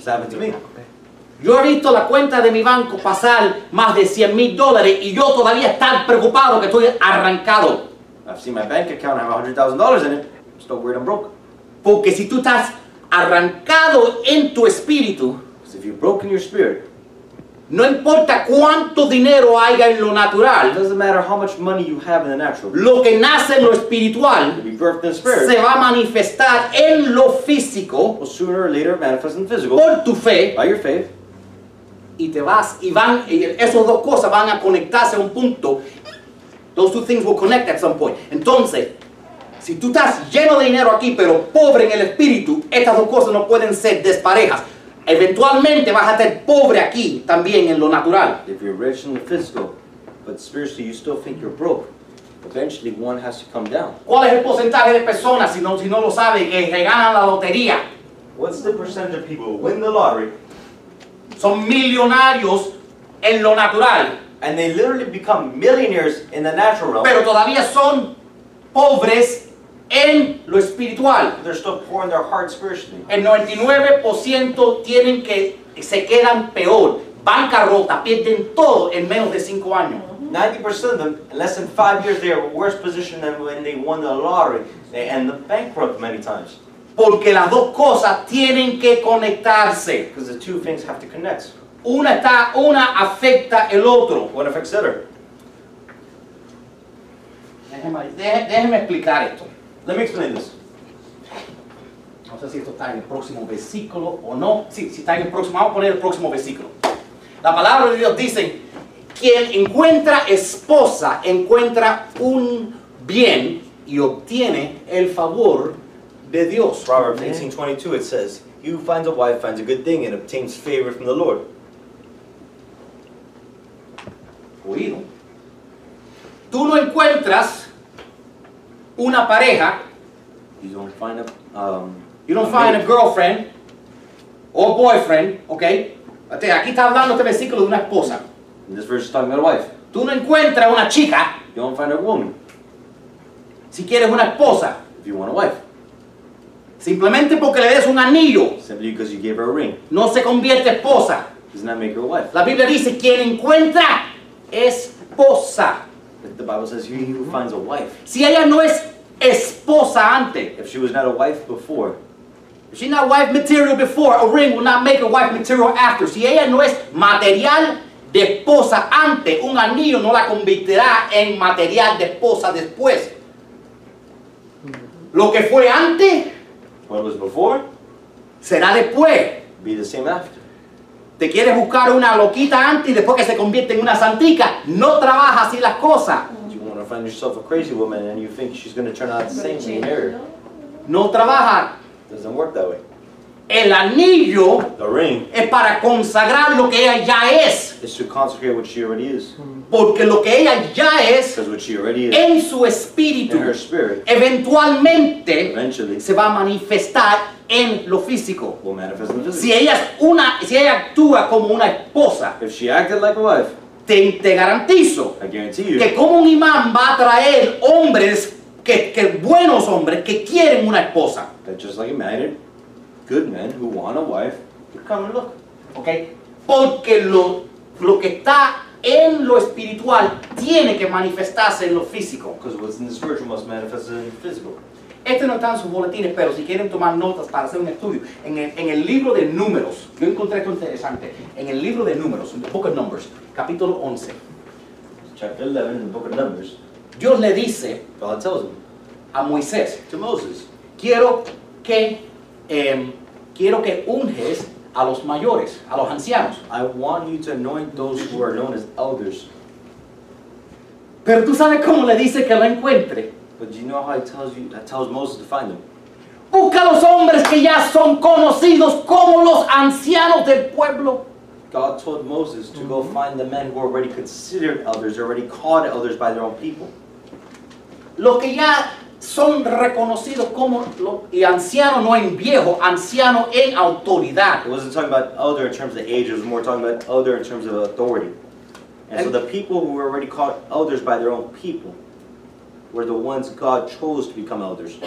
Yo he visto la cuenta de mi banco pasar más de 100 mil dólares y yo todavía estar preocupado que estoy arrancado. I've seen my bank account have $100,000 in it. I'm still worried I'm broke. Porque si tú estás arrancado en tu espíritu, if you're broke in your spirit, no importa cuánto dinero haya en lo it natural, doesn't matter how much money you have in the natural. lo que nace en lo espiritual se va a manifestar en lo físico will sooner or later manifest in physical por tu fe by your faith. y te vas y van y esas dos cosas van a conectarse a un punto. Those two things will connect at some point. Entonces, si tú estás lleno de dinero aquí pero pobre en el espíritu, estas dos cosas no pueden ser desparejas. Eventualmente vas a estar pobre aquí también en lo natural. If you're rich in the physical, but spiritually you still think you're broke, eventually one has to come down. ¿Cuál es el porcentaje de personas, si no, si no lo sabe, que se ganan la lotería? What's the percentage of people who win the lottery Son millonarios en lo natural, and they literally become millionaires in the natural realm, pero todavía son pobres en lo espiritual. but they're still pouring their heart spiritually? El 99% tienen que se quedan peor, bancarrota, pierden todo en menos de 5 años. 90% of them, in less than five years, they are worse positioned than when they won the lottery. They end up bankrupt many times. Porque las dos cosas tienen que conectarse. Because the two things have to connect. Una está, una afecta el otro. One affects the other. Déjeme, déjeme explicar esto. Let me explain this. No sé si esto está en el próximo versículo o no. Sí, si está en el próximo, vamos a poner el próximo versículo. La palabra de Dios dice, quien encuentra esposa encuentra un bien y obtiene el favor de Dios. Proverbs 18:22 it says, "He who finds a wife finds a good thing and obtains favor from the Lord." Oído. Tú no encuentras una pareja, You don't find a um, you don't find a girlfriend or boyfriend, ¿ok? Este, Aquí está hablando este versículo de una esposa. And this verse is talking about a wife. Tú no encuentras una chica You don't find a woman si quieres una esposa, if you want a wife. simplemente porque le des un anillo, Simply because you gave her a ring no se convierte esposa. does not make her a wife. La Biblia dice, quien encuentra esposa. The Bible says, he who finds a wife. Si ella no es esposa antes, If she was not a wife before, if she's not wife material before, a ring will not make her wife material after. Si ella no es material de esposa antes, un anillo no la convertirá en material de esposa después. Lo que fue antes what was before, será después. be the same after. Te quieres buscar una loquita antes y después que se convierte en una santica. No trabaja así las cosas. No trabaja. Doesn't work that way. El anillo The ring es para consagrar lo que ella ya es. is to consecrate what she already is. Porque lo que ella ya es, Because what she already is, en su in espíritu, her spirit, eventualmente eventually se va a manifestar en lo físico. will manifest in the Si physical. ella, es una, si ella actúa como una esposa, If she acted like a wife, te, te garantizo I guarantee you, que como un imán va a traer hombres, que, que buenos hombres que quieren una esposa. that just like a good men who want a wife, would come and look. ¿ok? Porque lo, lo que está en lo espiritual tiene que manifestarse en lo físico. Because what's in the spiritual must manifest in the physical. Este no está en sus boletines, pero si quieren tomar notas para hacer un estudio, en el, en el libro de números, yo encontré esto interesante, en el libro de números, en the book of Numbers, capítulo 11, Chapter 11 in the book of Numbers, Dios le dice God tells him a Moisés, to Moses, quiero que, em, quiero que unges a los mayores, a los ancianos. I want you to anoint those who are known as elders. Pero tú sabes cómo le dice que lo encuentre. But you know how he tells you, that tells Moses to find them? Busca a los hombres que ya son conocidos como los ancianos del pueblo. God told Moses to go find the men who are already considered elders, already called elders by their own people. Los que ya son reconocidos como lo- y ancianos no en viejo, anciano en autoridad. It wasn't talking about elder in terms of age, it was more talking about elder in terms of authority. And so the people who were already called elders by their own people were the ones God chose to become elders.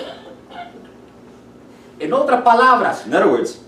En otras palabras, In other words,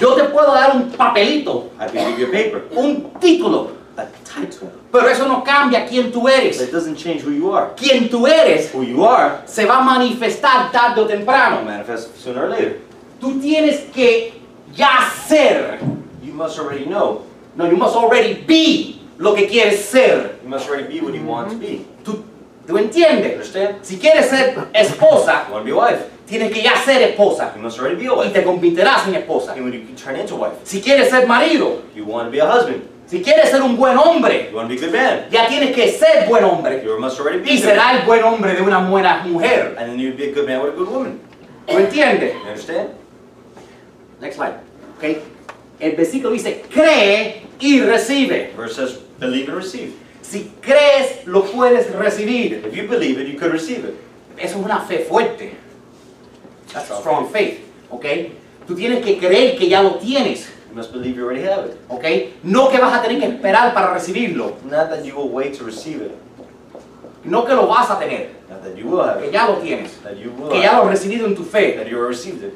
yo te puedo dar un papelito, I can give you a paper, un título, a title, pero eso no cambia quién tú eres. it doesn't change who you are. Quien tú eres Who you are se va a manifestar tarde o temprano. manifest sooner or later. Tú tienes que ya ser. You must already know. No, you must already be lo que quieres ser. You must already be what you want to be. ¿Tú, tú entiendes? Understand? Si quieres ser esposa, You want to be wife. tienes que ya ser esposa. You must already be a Y wife. te convertirás en esposa. And when you can turn into wife, Si quieres ser marido, you want to be a husband. Si quieres ser un buen hombre, You want to be a good man. ya tienes que ser buen hombre. You must already be Y man. será el buen hombre de una buena mujer. And then you'd be a good man with a good woman. ¿Tú entiendes? You understand? Next slide. Okay. El versículo dice, cree y recibe. Verse says, believe and receive. Si crees, lo puedes recibir. If you believe it, you could receive it. Eso es una fe fuerte. That's a strong faith. ¿Ok? Tú tienes que creer que ya lo tienes. You must believe you already have it. ¿Ok? No que vas a tener que esperar para recibirlo. Not that you will wait to receive it. No que lo vas a tener. Not that you will have Que it. ya lo tienes. That you will Que ya have lo has recibido en tu fe. That you already received it.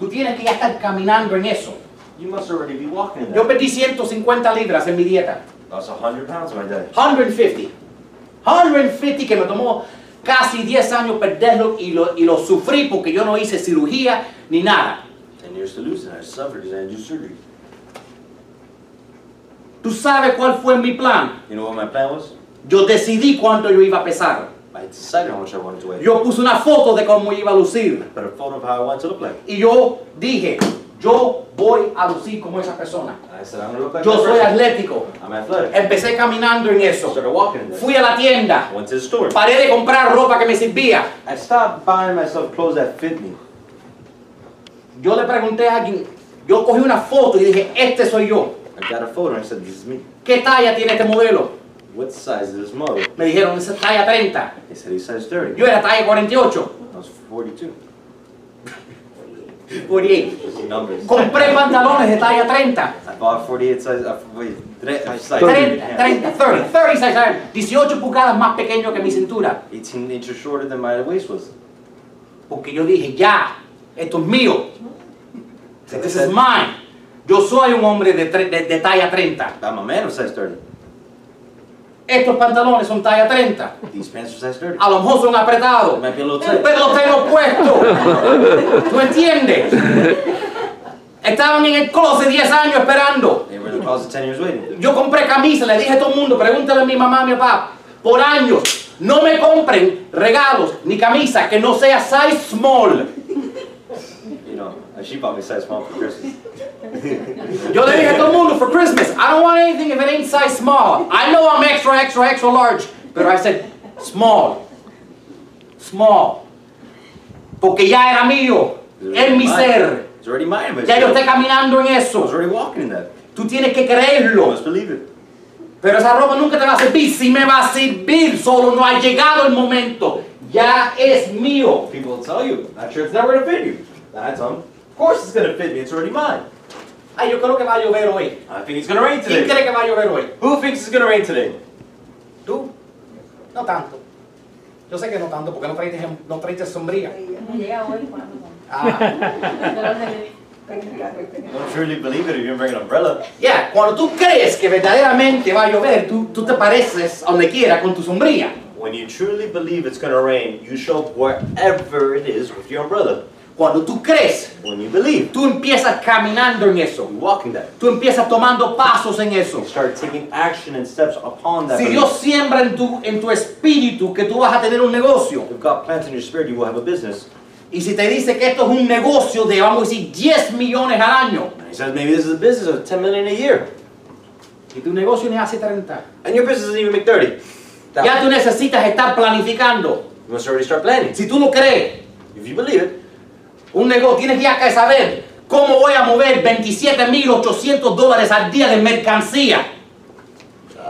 Tú tienes que ya estar caminando en eso. You must already be walking in Yo that. perdí 150 libras en mi dieta. Lost 100 pounds my day. 150. 150 que me tomó casi 10 años perderlo y lo, y lo sufrí porque yo no hice cirugía ni nada. 10 years to lose it. I suffered do surgery. ¿Tú sabes cuál fue mi plan? You know what my plan was? Yo decidí cuánto yo iba a pesar. I decided how much I wanted to weigh. Yo puse una foto de cómo iba a lucir. Put a photo of how I wanted to look like. Y yo dije, yo voy a lucir como esa persona. I said, I'm look like Yo soy person. atlético. I'm athletic. Empecé caminando en eso. started walking. Fui a la tienda. I went to the store. Paré de comprar ropa que me servía. I stopped buying myself clothes that fit me. Yo le pregunté a alguien, yo cogí una foto y dije, este soy yo. I got a photo and I said, this is me. ¿Qué talla tiene este modelo? What size is this model? Me dijeron, es talla 30. They said he's size 30. Yo era talla 48. I was 42. 48. You see numbers. Compré pantalones de talla 30. I bought 48 size, uh, wait, tre- uh, size 30, 30, 30, 30, 30 size iron. 18 pulgadas más pequeño que mi cintura. 18 inches shorter than my waist was. Porque yo dije, ya, esto es mío. This is mine. Yo soy un hombre de, tre- de- de talla 30. I'm a man of size 30. Estos pantalones son talla 30. These pants are size 30. A lo mejor son apretados. Might be a little tight. Pero los tengo puestos. <laughs> ¿Tú entiendes? Estaban en el closet 10 años esperando. They were in the closet 10 years waiting. Yo compré camisa, le dije a todo el mundo, pregúntale a mi mamá, a mi papá, por años, no me compren regalos ni camisas que no sea size small. You she bought me size small for Christmas. <laughs> Yo le dije a todo el mundo, for Christmas, I don't want anything if it ain't size small. I know I'm extra, extra, extra large, pero I said small. Small. Porque ya era mío, en mi ser. It's already mine, but Ya yo estoy I caminando en was eso. already walking in that. Tú tienes que You creerlo. must believe it. Pero esa ropa nunca te va a servir. Si me va a servir, solo no ha llegado el momento. Ya es mío. People will tell you, that shirt's never gonna fit you. I tell them, of course it's gonna fit me, it's already mine. Ay, yo creo que va a llover hoy. I think it's gonna rain ¿Quién today. cree que va a llover hoy? Who thinks it's gonna rain today? ¿Tú? No tanto. Yo sé que no tanto porque no traiste, no traiste sombría. Ah. <laughs> Don't truly believe it if you don't bring an umbrella. Ya, cuando tú crees que verdaderamente va a llover, tú, tú te pareces donde quiera con tu sombría. When you truly believe it's gonna rain, you show up wherever it is with your umbrella. Cuando tú crees, When you believe, tú empiezas caminando en eso. you walk in that. Tú empiezas tomando pasos en eso. You start taking action and steps upon that. Si belief. Dios siembra en tu, en tu espíritu que tú vas a tener un negocio, If God plants in your spirit, you will have a business. y si te dice que esto es un negocio de, vamos a decir, 10 millones al año, And he says maybe this is a business of 10 million a year. y tu negocio ni hace 30, And your business doesn't even make 30. That- ya tú necesitas estar planificando. You must already start planning. Si tú lo crees, If you believe it, un negocio, tienes ya que saber cómo voy a mover 27.800 dólares al día de mercancía.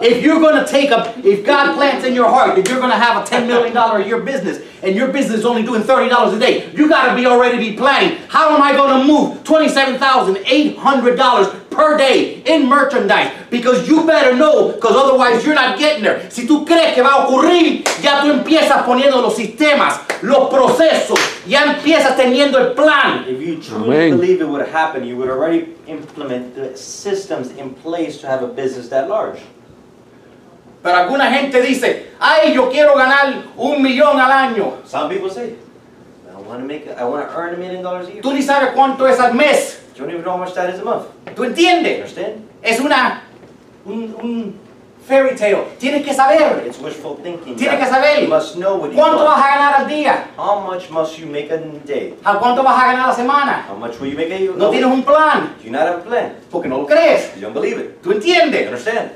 If you're going to take a, if God plants in your heart that you're going to have a $10 million a year business and your business is only doing $30 a day, you got to be already be planning. How am I going to move $27,800 per day in merchandise? Because you better know, because otherwise you're not getting there. Si tú crees que va a ocurrir, ya tú empiezas poniendo los sistemas, los procesos, ya empiezas teniendo el plan. if you truly Amen. believe it would happen, you would already implement the systems in place to have a business that large. Pero alguna gente dice, ay, yo quiero ganar un millón al año. Some people say, I want to make, a, I want to earn a million dollars a year. Tú ni sabes cuánto es al mes. You don't even know how much that is a month. ¿Tú You entiendes? understand? Es una, un, un fairy tale. Tienes que saber. It's wishful thinking. Tienes You que saber. You must know what you ¿Cuánto vas want. a ganar al día? How much must you make a day? ¿A cuánto vas a ganar a la semana? How much will you make a No tienes un plan. Do you not have a plan? Porque no lo crees. You don't believe it. ¿Tú You entiendes? understand?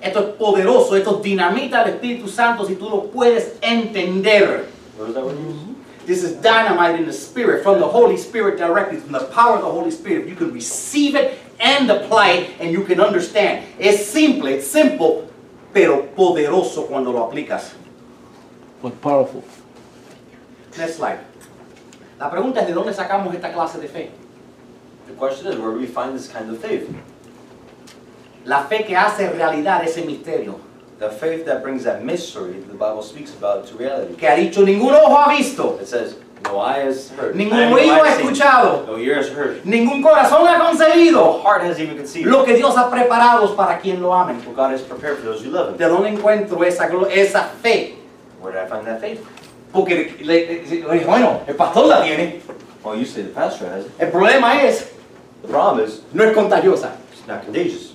Esto es poderoso. Esto dinamita al Espíritu Santo si tú lo puedes entender. This is dynamite in the Spirit, from the Holy Spirit directly, from the power of the Holy Spirit. You can receive it and apply it, and you can understand. Es simple, it's simple, pero poderoso cuando lo aplicas. But powerful. Next slide. La pregunta es de dónde sacamos esta clase de fe. The question is, where do we find this kind of faith? La fe que hace realidad ese misterio. The faith that brings that mystery the Bible speaks about to reality. Que ha dicho, ningún ojo ha visto, It says, no eye has heard, ningún no oído ha escuchado, no ear has heard, ningún corazón ha no concebido heart has even conceived lo que Dios ha preparado para quien lo amen. what God has prepared for those who love Him. ¿De dónde encuentro esa, esa fe? Where did I find that faith? Porque, le- le- bueno, el pastor la tiene. Well, you say the pastor has it. El problema es, The problem is, no es contagiosa. it's not contagious.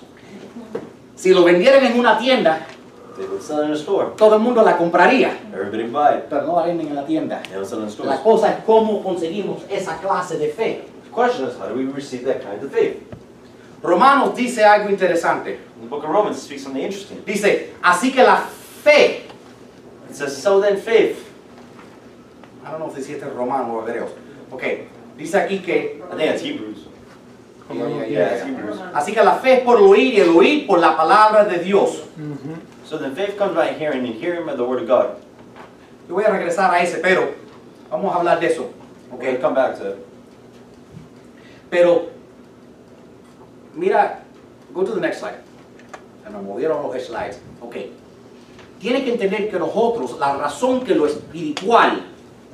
Si lo vendieran en una tienda, They would sell it in a store. todo el mundo la compraría, Everybody buy it. pero no la venden en la tienda. They don't sell it in stores. La cosa es cómo conseguimos esa clase de fe. The question is, how do we receive that kind of faith? Romanos dice algo interesante. The book of Romans speaks something interesting. Dice, así que la fe, It says, so then faith. I don't know if este es romano o hebreos. Ok, dice aquí que, I think it's. Hebrews. Así que la fe es por el oír y el oír por la palabra de Dios. So then faith comes by hearing, and hearing by the word of God. Yo voy a regresar a ese, pero vamos a hablar de eso. To come back to it. Pero, mira, go to the next slide. Se me movieron los slides. Ok. Tienes que entender que nosotros, la razón que lo espiritual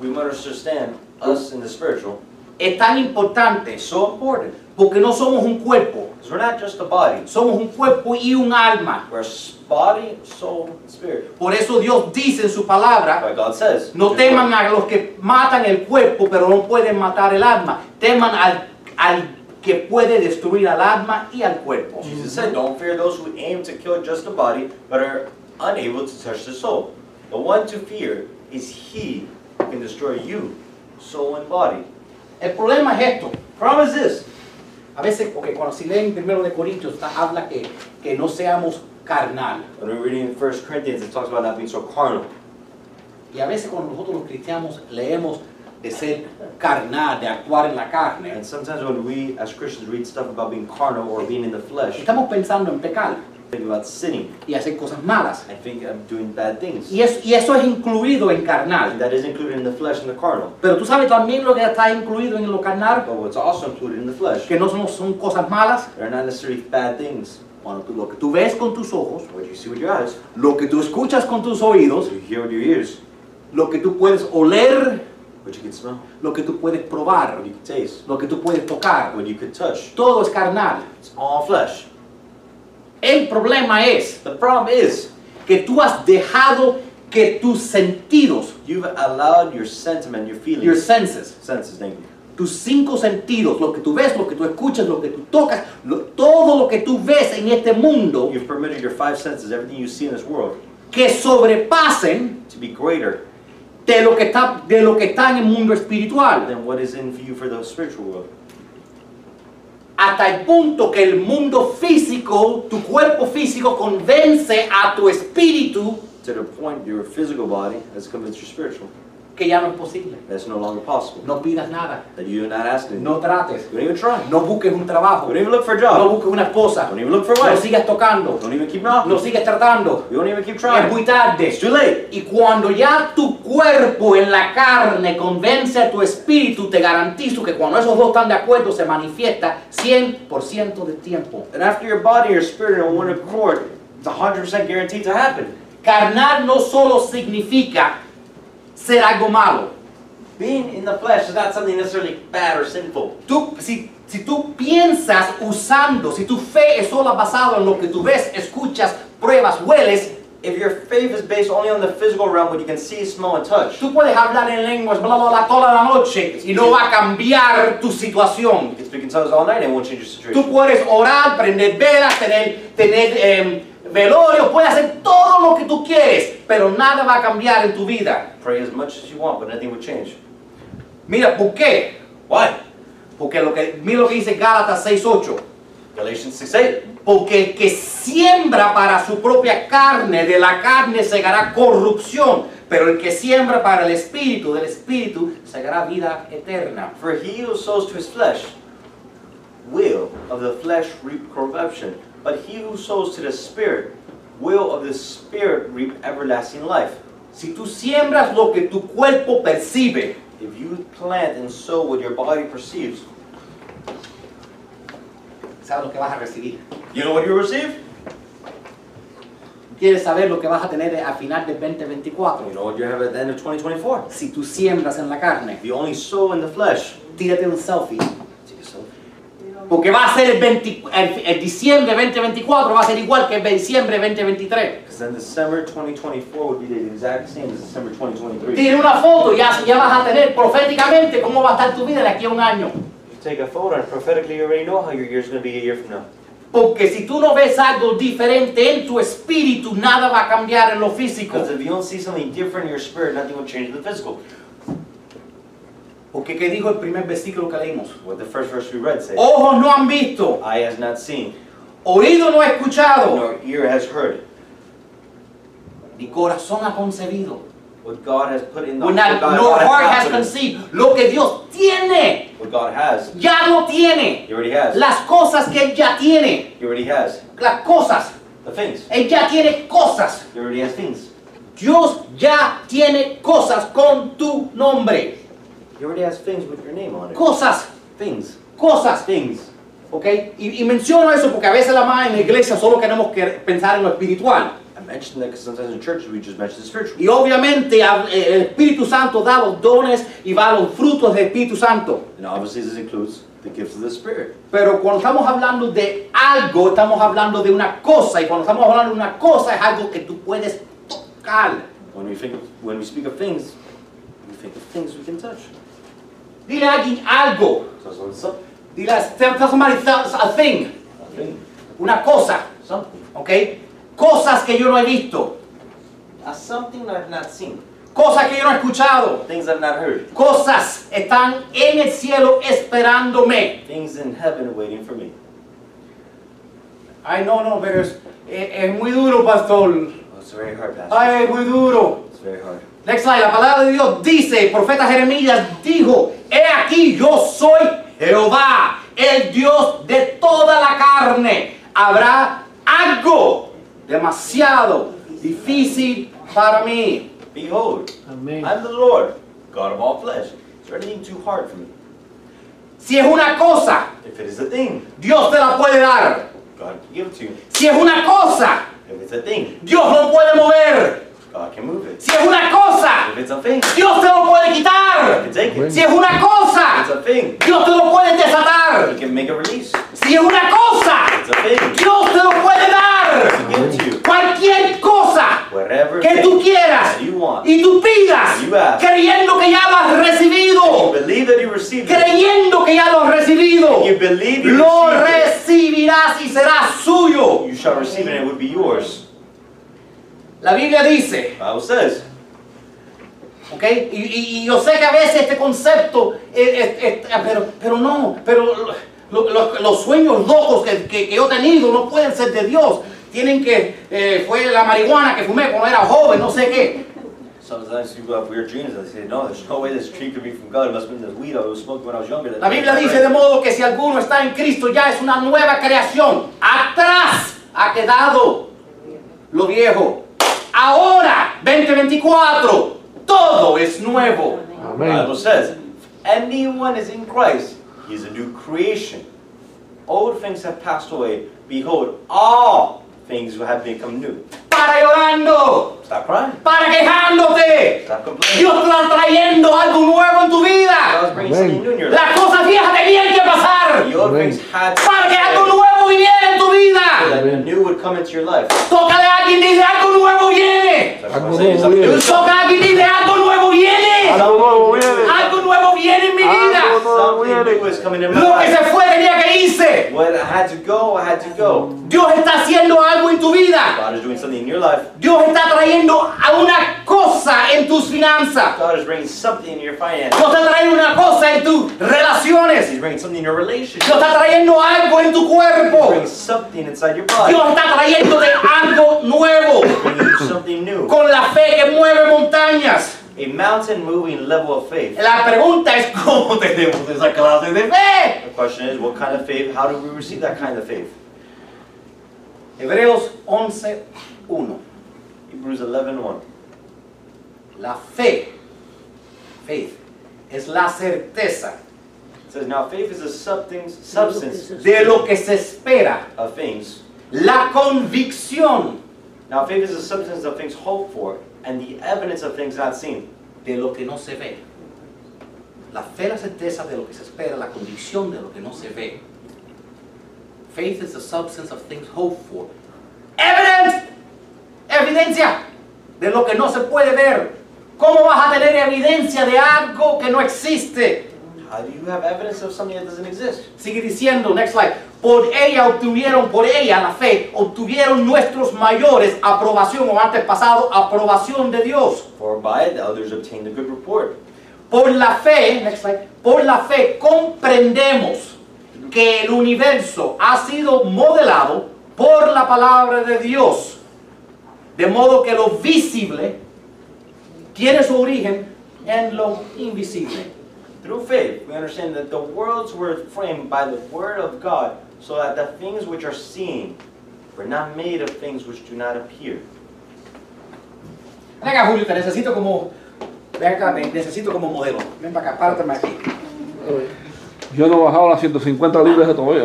We must understand us in the spiritual es tan importante so important. porque no somos un cuerpo, Because we're not just a body. somos un cuerpo y un alma. We're body, soul, and spirit. Por eso Dios dice en su palabra, God says. no teman a los que matan el cuerpo, pero no pueden matar el alma. Teman al, al que puede destruir al alma y al cuerpo. Jesus said, Don't fear those who aim to kill just the body, but are unable to touch the soul. The one to fear is he who can destroy you, soul and body. El problema es esto. Problem is this. A veces, porque cuando si leen primero de Corintios, está- habla que, que no seamos carnal. When we're reading 1 Corinthians, it talks about not being so carnal. Y a veces cuando nosotros los cristianos leemos de ser carnal, de actuar en la carne, And sometimes when we as Christians read stuff about being carnal or being in the flesh, estamos pensando en pecar about sinning. y hacer cosas malas. I think I'm doing bad things. Y, es- y eso es incluido en And carnal. that is included in the flesh and the carnal. Pero tú sabes también lo que está incluido en lo carnal, But what's also included in the flesh, que no son, son cosas malas. they're not necessarily bad things. Cuando tú- lo que tú ves con tus ojos, What you see with your eyes, lo que tú escuchas con tus oídos, what you hear with your ears, lo que tú puedes oler, what you can smell, lo que tú puedes probar, what you can taste, lo que tú puedes tocar, what you can touch. todo es carnal. It's all flesh. El problema es The problem is, que tú has dejado que tus sentidos, you've allowed your sentiment, your feelings, your senses, senses, thank you, tus cinco sentidos, lo que tú ves, lo que tú escuchas, lo que tú tocas, lo- todo lo que tú ves en este mundo, you've permitted your five senses, everything you see in this world, que sobrepasen to be greater de lo que está, de lo que está en el mundo espiritual. than what is in you for the spiritual world. Hasta el punto que el mundo físico, tu cuerpo físico, convence a tu espíritu To the point your physical body has convinced your spiritual. Que ya no es posible. That's no longer possible. No pidas nada, That you're not asking. no trates, Don't even try. no busques un trabajo, Don't even look for a no job. busques una esposa, Don't even look for a no wife. sigas tocando, Don't even keep knocking. no sigues tratando. You don't even keep Es trying. muy tarde. It's too late. Y cuando ya tu cuerpo en la carne convence a tu espíritu, te garantizo que cuando esos dos están de acuerdo se manifiesta 100% del tiempo. And after your body and your spirit are on one accord, it's 100% guaranteed to happen. Carnal no solo significa ser algo malo. Being in the flesh is not something necessarily bad or sinful. Tú, si, si tú piensas usando, si tu fe es solo basado en lo que tú ves, escuchas, pruebas, hueles, If your faith is based only on the physical realm, what you can see, smell, and touch, tú puedes hablar en lenguas, bla, bla, bla, toda la noche y no va a cambiar tu situación. you can speak in tongues all night and it won't change your Tú situation. puedes orar, prender velas, tener, tener em, velorio, puedes hacer todo lo que tú quieres, pero nada va a cambiar en tu vida. Pray as much as you want, but nothing will change. Mira, ¿por qué? Why? Porque lo que, mira lo que dice Gálatas 6.8. Galatians 6 8. Porque el que siembra para su propia carne, de la carne segará corrupción, pero el que siembra para el espíritu, del espíritu, segará vida eterna. For he who sows to his flesh will of the flesh reap corruption, but he who sows to the spirit will of the spirit reap everlasting life. Si tú siembras lo que tu cuerpo percibe, If you plant and sow what your body perceives, sabes lo que vas a recibir. you know what you receive? ¿Quieres saber lo que vas a tener a final del 2024? You know what you have at the end of 2024. Si tú siembras en la carne, If you only sow in the flesh, tírate un selfie. selfie. Porque va a ser el, 20 el- el diciembre 2024, va a ser igual que el diciembre 2023. Because then December 2024 would be the exact same as December 2023. Tira una foto y ya, ya vas a tener proféticamente cómo va a estar tu vida de aquí a un año. You take a photo and prophetically you already know how your year's going to be a year from now. Porque si tú no ves algo diferente en tu espíritu, nada va a cambiar en lo físico. Because if you don't see something different in your spirit, nothing will change in the physical. Porque ¿qué dijo el primer versículo que leímos? What the first verse we read says, Ojos no han visto, Eye has not seen, oído no ha escuchado, nor ear has heard, ni corazón ha concebido. what God has put in the not- God, no God heart has has conceived. Lo que Dios tiene, What God has, ya lo tiene. He already has. Las cosas que Él ya tiene, He already has. las cosas. The things. Él ya tiene cosas. He already has things. Dios ya tiene cosas con tu nombre. He already has things with your name on it. Cosas, Things. cosas. Things. ¿Ok? Y, y menciono eso porque a veces la más en la iglesia solo queremos que pensar en lo espiritual. I mentioned that because sometimes in church we just mention the spiritual. Y obviamente eh, el Espíritu Santo da los dones y va los frutos del Espíritu Santo. And obviously this includes the gifts of the Spirit. Pero cuando estamos hablando de algo, estamos hablando de una cosa. Y cuando estamos hablando de una cosa es algo que tú puedes tocar. When we think, when we speak of things, we think of things we can touch. Dile a alguien algo. Dile a somebody a thing. Una cosa. ¿Ok? Cosas que yo no he visto. Something I've not seen. Cosas que yo no he escuchado. Things I've not heard. Cosas están en el cielo esperándome. Things in heaven waiting for me. Ay, no, no, pero es, es- es muy duro, pastor. It's very hard, Pastor. Ay, es muy duro. It's very hard. Next slide. La palabra de Dios dice, el profeta Jeremías dijo, he aquí yo soy Jehová, el Dios de toda la carne. Habrá algo demasiado difícil para mí. Behold, Amén. I'm the Lord, God of all flesh. Is there anything too hard for me? Si es una cosa, If it is a thing, Dios te la puede dar. God can give it to you. Si es una cosa, If it's a thing, Dios lo puede mover. God can move it. Si es una cosa, If it's a thing, Dios te lo puede God quitar. can take it. Si es una If it's cosa, a thing, Dios te lo puede desatar. He can make a release. Si es una cosa, It's a thing, Dios te lo puede dar. you. Cualquier cosa Whatever que tú thing quieras that you want. y tú pidas, You ask. creyendo que ya lo has You recibido, believe that you received it. creyendo que ya lo has recibido, You believe you lo received recibirás y será suyo. You shall receive it and it would be yours. La Biblia dice, Bible says. ¿ok? Y, y- y yo sé que a veces este concepto, es- es- es- pero, pero no, pero lo- lo- los sueños locos que, que- que yo he tenido no pueden ser de Dios. Tienen que, eh, fue la marihuana que fumé cuando era joven, no sé qué. Sometimes people have weird dreams and they say, no, there's no way this tree could be from God. It must have been the weed I was smoking when I was younger. La Biblia dice de modo que si alguno está en Cristo ya es una nueva creación. Atrás ha quedado lo viejo. Ahora, 2024, todo es nuevo. The Bible says, if anyone is in Christ, he is a new creation. Old things have passed away. Behold, all things have become new. Para llorando, Stop crying. para quejándote. Stop complaining. Dios está trayendo algo nuevo en tu vida. Las cosas viejas tenían que pasar para que algo stay nuevo viniera en tu vida. that the new would come into your life. Tócale a alguien dice algo nuevo viene. Toca a alguien dice algo nuevo viene. Algo nuevo viene en mi vida. Something new is coming in my Lo que se life. fue tenía que irse. I had to go, I had to go. Dios está haciendo algo en tu vida. God is doing something in your life. Dios está trayendo a una cosa en tus finanzas. God is bringing something in your finances. Dios está trayendo una cosa en tus relaciones. He's bringing something in your relationship. Dios está trayendo algo en tu He's cuerpo. bringing something inside your body. Dios está trayéndote algo nuevo. Something new. Con la fe que mueve montañas. A mountain moving level of faith. La pregunta es cómo tenemos esa clase de fe. The question is, what kind of faith? How do we receive that kind of faith? Hebreos 11.1. Hebrews 11:1. La fe, faith, es la certeza It says, Now faith is a substance, substance de lo que se espera, of things. la convicción Now faith is a substance of things hoped for, and the evidence of things not seen. de lo que no se ve. La fe, la certeza de lo que se espera, la convicción de lo que no se ve. Faith is the substance of things hoped for. Evidence, evidencia de lo que no se puede ver. ¿Cómo vas a tener evidencia de algo que no existe? How do you have evidence of something that doesn't exist? Sigue diciendo, next slide. Por ella obtuvieron, por ella la fe, obtuvieron nuestros mayores aprobación o antes pasado aprobación de Dios. For by it the elders obtained a good report. Por la fe, next slide, por la fe comprendemos que el universo ha sido modelado por la palabra de Dios. De modo que lo visible tiene su origen en lo invisible. Through faith, we understand that the worlds were framed by the word of God, so that the things which are seen were not made of things which do not appear. Venga, Julio, te necesito como Ven acá, te necesito como modelo. Ven para acá, pártame aquí. Yo no he bajado las 150 libras todavía.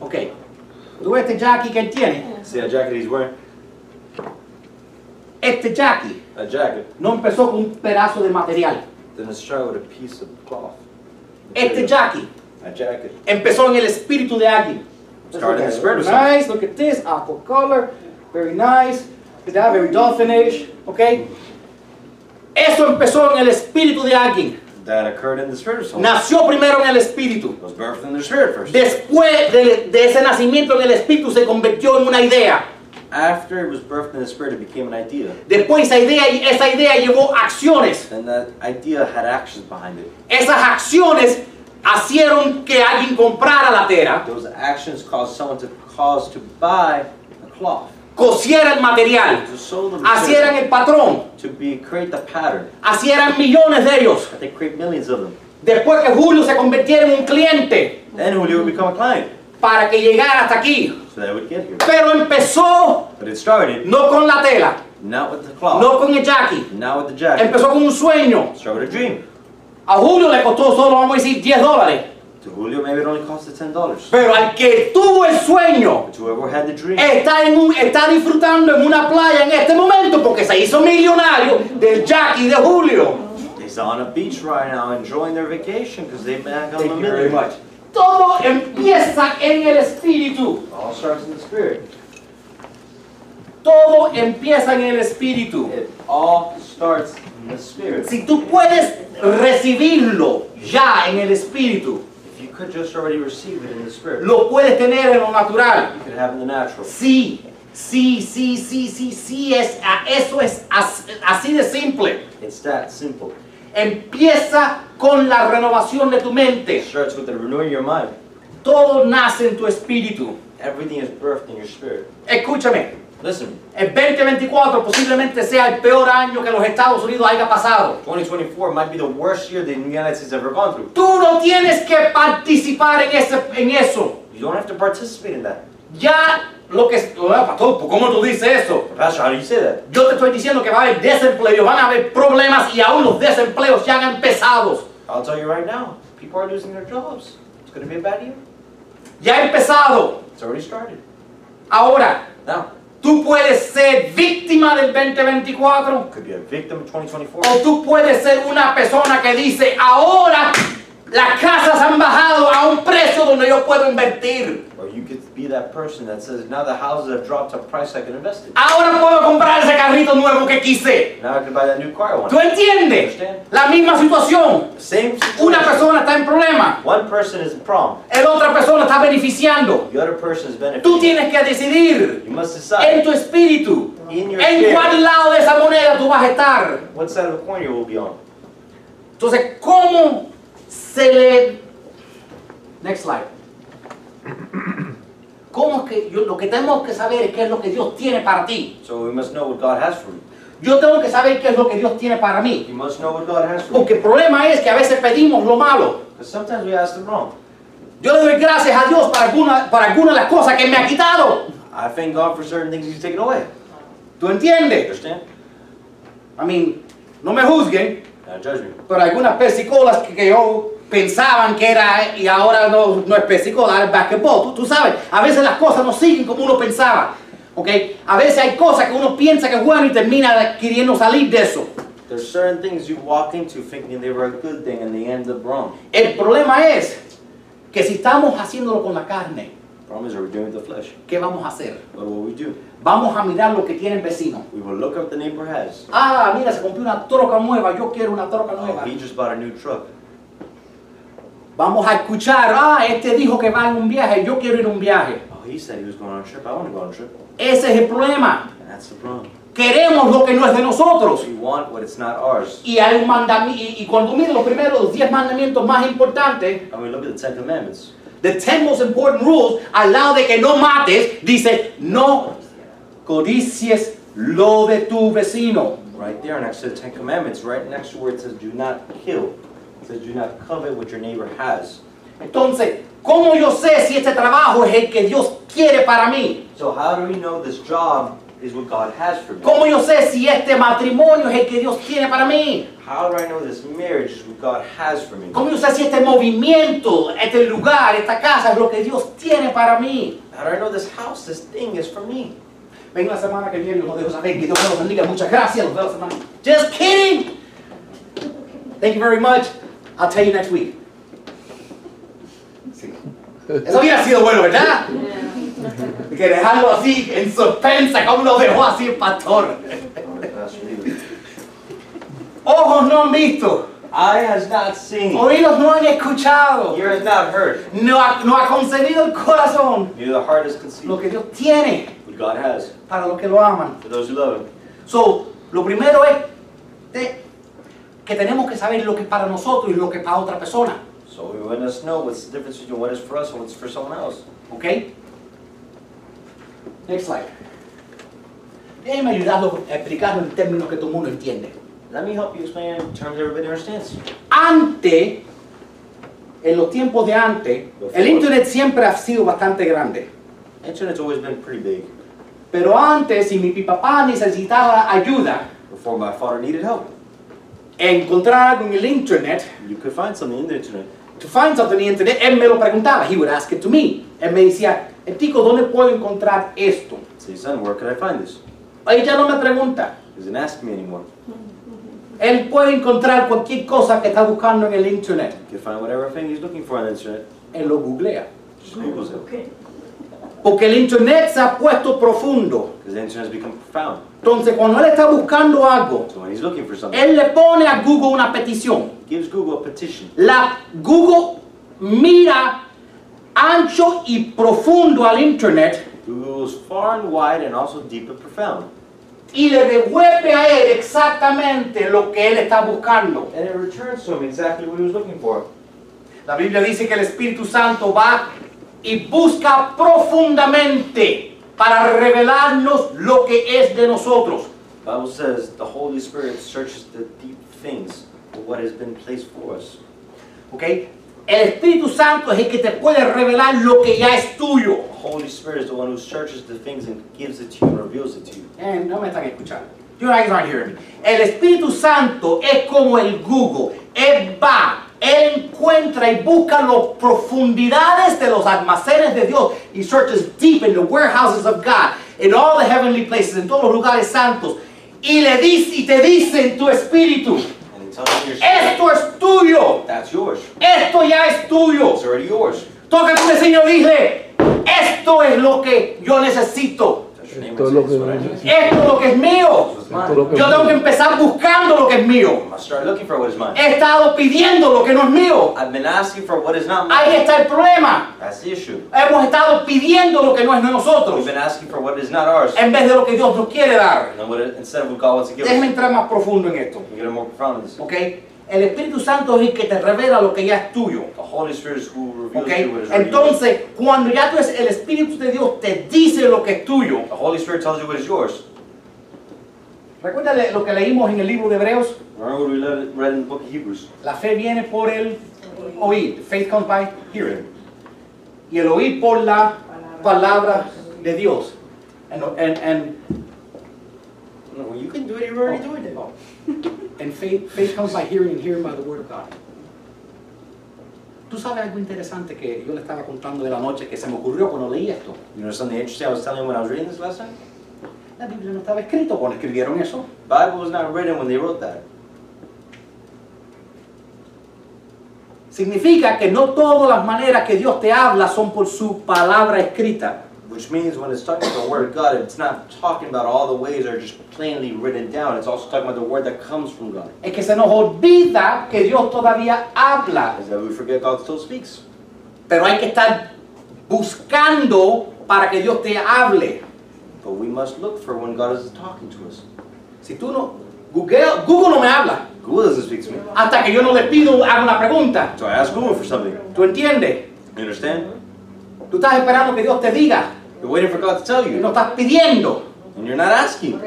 Ok. ¿Tú ves este Jackie que él tiene? See that jacket he's wearing? Este Jackie A jacket. no empezó con un pedazo de material. Didn't start with a piece of cloth. Este Jackie A jacket. empezó en el espíritu de alguien. Started in the spirit of Very nice, look at this, aqua color, very nice, look at that, very dolphinish, ok. Eso empezó en el espíritu de alguien. That occurred in the spirit of someone. Nació primero en el espíritu. Was birthed in the spirit first. Después de, de ese nacimiento en el espíritu se convirtió en una idea. After it was birthed in the spirit, it became an idea. Después esa idea, esa idea llevó acciones. And that idea had actions behind it. Esas acciones hicieron que alguien comprara la tela, Those actions caused someone to cause to buy a cloth. cosiera el material, To sew the hicieran material. el patrón, To be create the pattern. millones de ellos. They create millions of them. Después que Julio se convirtiera en un cliente Then Julio would become a client. Para que llegara hasta aquí. So they would get here. Pero empezó But it started no con la tela, not with the cloth. no con el Jackie. Not with the jacket. Empezó con un sueño. Started with a dream. A Julio le costó solo, vamos a decir, 10 dólares. To Julio, maybe it only costed ten dollars. Pero al que tuvo el sueño, But whoever had the dream, está, en un- está disfrutando en una playa en este momento porque se hizo millonario del Jackie de Julio. he's on a beach right now enjoying their vacation because they've been Thank a you very much. Todo empieza en el espíritu. All starts in the spirit. Todo empieza en el espíritu. It all starts in the spirit. Si tú puedes recibirlo ya en el espíritu, If you could just already receive it in the spirit, lo puedes tener en lo natural. you could have in the natural. Sí, sí, sí, sí, sí, sí, es, eso es as- así de simple. It's that simple. Empieza con la renovación de tu mente. starts with the renewing your mind. Todo nace en tu espíritu. Everything is birthed in your spirit. Escúchame, Listen, el 2024 posiblemente sea el peor año que los Estados Unidos haya pasado. 2024 might be the worst year the United States ever gone through. Tú no tienes que participar en, ese, en eso. You don't have to participate in that. Ya lo que... Ah, Pastor, ¿cómo tú dices eso? Pastor, how do you say that? Yo te estoy diciendo que va a haber desempleo, van a haber problemas y aún los desempleos ya han empezado. I'll tell you right now, people are losing their jobs. It's going to be a bad year. Ya ha empezado. It's already started. Ahora, Now, tú puedes ser víctima del 2024 could be a victim of 2024. o tú puedes ser una persona que dice, ahora las casas han bajado a un precio donde yo puedo invertir. Or you could be that person that says, now the houses have dropped a price I can invest in. Ahora puedo comprar ese carrito nuevo que quise. Now I can buy that new car I want. ¿Tú entiendes? La misma situación. Same Una situation. persona está en problema, One person is in problem. el otra persona está beneficiando. The other person is benefiting. Tú tienes que decidir You must en decide tu espíritu in your en cuál lado de esa moneda tú vas a estar. what side of the coin you will be on. Entonces, ¿cómo se le... Next slide. <clears throat> ¿Cómo es que yo, lo que tenemos que saber es qué es lo que Dios tiene para ti? So we must know what God has for you. Yo tengo que saber qué es lo que Dios tiene para mí. You must know what God has for you. Porque el problema es que a veces pedimos lo malo. Sometimes we ask the wrong. Yo le doy gracias a Dios para alguna, para alguna de las cosas que me ha quitado. I thank God for certain things He's taken away. ¿Tú entiendes? Understand? I mean, no me juzguen. Pero algunas persicolas que, que yo pensaban que era y ahora no, no es persicola, es basquetbol. Tú, tú sabes, a veces las cosas no siguen como uno pensaba. ¿ok? A veces hay cosas que uno piensa que es bueno y termina queriendo salir de eso. There's certain things you walk into thinking they were a good thing and they end up wrong. El problema es que si estamos haciéndolo con la carne, Problem is, are we doing it with the flesh? ¿qué vamos a hacer? What will we do? Vamos a mirar lo que tiene el vecino. We will look at what the neighbor has. Ah, mira, se compró una troca nueva, yo quiero una troca Oh, nueva. he just bought a new truck. Vamos a escuchar, ah, este dijo que va en un viaje, yo quiero ir a un viaje. Oh, he said he was going on a trip. I want to go on a trip. Ese es el problema. And that's the problem. Queremos lo que no es de nosotros. We want what it's not ours. Y hay un y, y cuando los primeros los 10 mandamientos más importantes, And we look at the Ten Commandments. The 10 most important rules, al lado de que no mates, dice, no codicies lo de tu vecino. Right there next to the Ten Commandments, right next to where it says do not kill. It says do not covet what your neighbor has. Entonces, ¿cómo yo sé si este trabajo es el que Dios quiere para mí? So how do we know this job is what God has for me. ¿Cómo yo sé si este matrimonio es el que Dios tiene para mí? How do I know this marriage is what God has for me? ¿Cómo yo sé si este movimiento, este lugar, esta casa es lo que Dios tiene para mí? How do I know this house, this thing is for me? Ven la semana que viene los dejo saber que Dios los bendiga. Muchas gracias. Los veo la semana. Just kidding. Thank you very much. I'll tell you next week. Sí. Eso hubiera sido bueno, ¿verdad? Que dejarlo así en suspensa, como lo dejó así el pastor. Ojos no han visto, Eye has not seen, oídos no han escuchado, ear has not heard, no ha, no ha concebido el corazón neither the heart has lo conceived que Dios tiene what God has para los que lo aman. for those who love Him. So, lo primero es de- que tenemos que saber lo que es para nosotros y lo que es para otra persona. So we to know what's the difference between what is for us and what's for someone else. ¿Ok? Next slide. Déjeme ayudarlo a explicarlo en términos que todo el mundo entiende. Let me help you explain in terms everybody understands. Antes, en los tiempos de antes, el internet siempre ha sido bastante grande. Internet's always been pretty big. Pero antes, si mi papá necesitaba ayuda Before my father needed help, en encontrar algo en el internet, you could find something in the internet. to find something in the internet, él me lo preguntaba. He would ask it to me. Él me decía, "Eh, Tico, ¿dónde puedo encontrar esto? Say, son, where could I find this? Ella no me pregunta. He doesn't ask me anymore. Él puede encontrar cualquier cosa que está buscando en el internet. He can find whatever thing he's looking for on the internet. Él lo googlea. Just Googles it. Porque el internet se ha puesto profundo. Because the internet has become profound. Entonces, cuando él está buscando algo, So when he's looking for something, él le pone a Google una petición. he gives Google a petition. La Google mira ancho y profundo al internet Google goes far and wide and also deep and profound. Y le devuelve a él exactamente lo que él está buscando. And it returns to him exactly what he was looking for. La Biblia dice que el Espíritu Santo va y busca profundamente para revelarnos lo que es de nosotros. The Bible says the Holy Spirit searches the deep things of what has been placed for us. ¿Ok? El Espíritu Santo es el que te puede revelar lo que ya es tuyo. The Holy Spirit is the one who searches the things and gives it to you and reveals it to you. Eh, no me están escuchando. You guys aren't hearing me. El Espíritu Santo es como el Google. Él va, él encuentra y busca las profundidades de los almacenes de Dios. He searches deep in the warehouses of God, in all the heavenly places, en todos los lugares santos. Y le dice y te dice en tu espíritu, Esto es tuyo. that's yours. Esto ya es tuyo. It's already yours. Toca tu vecino y dile, esto es lo que yo necesito. And lo que. Esto es lo que es mío. Yo tengo que empezar buscando lo que es mío. I must start looking for what is mine. He estado pidiendo lo que no es mío. I've been asking for what is not Ahí mine. está el problema. That's the issue. Hemos estado pidiendo lo que no es de nosotros been asking for what is not ours. en vez de lo que Dios nos quiere dar. Déjeme entrar más profundo en esto. we El Espíritu Santo es el que te revela lo que ya es tuyo. The Holy Spirit is who reveals ¿Ok? to you what is already yours. Entonces, cuando ya tú es el Espíritu de Dios te dice lo que es tuyo. The Holy Spirit tells you what is yours. Recuerda lo que leímos en el libro de Hebreos. Remember what we read read in the book of Hebrews? La fe viene por el oír. Faith comes by hearing. Y el oír por la palabra de Dios. And, and, and, No, you can do it, you're already doing it. And faith, faith comes by hearing and hearing by the word of God. Tú sabes algo interesante que yo le estaba contando de la noche que se me ocurrió cuando leí esto. You know something interesting I was telling you when I was reading this last time? La Biblia no estaba escrito cuando escribieron eso. Bible was not written when they wrote that. Significa que no todas las maneras que Dios te habla son por su palabra escrita. Which means when it's talking about the word of God, it's not talking about all the ways that are just plainly written down. It's also talking about the word that comes from God. Es que se nos olvida que Dios todavía habla. Is that we forget God still speaks. Pero hay que estar buscando para que Dios te hable. But we must look for when God is talking to us. Si tú no, Google, Google no me habla Google doesn't speak to me. hasta que yo no le pido, una pregunta. So I ask Google for something. ¿Tú entiendes? You understand? Tú estás esperando que Dios te diga You're waiting for God to tell y you. no estás pidiendo. And you're not asking.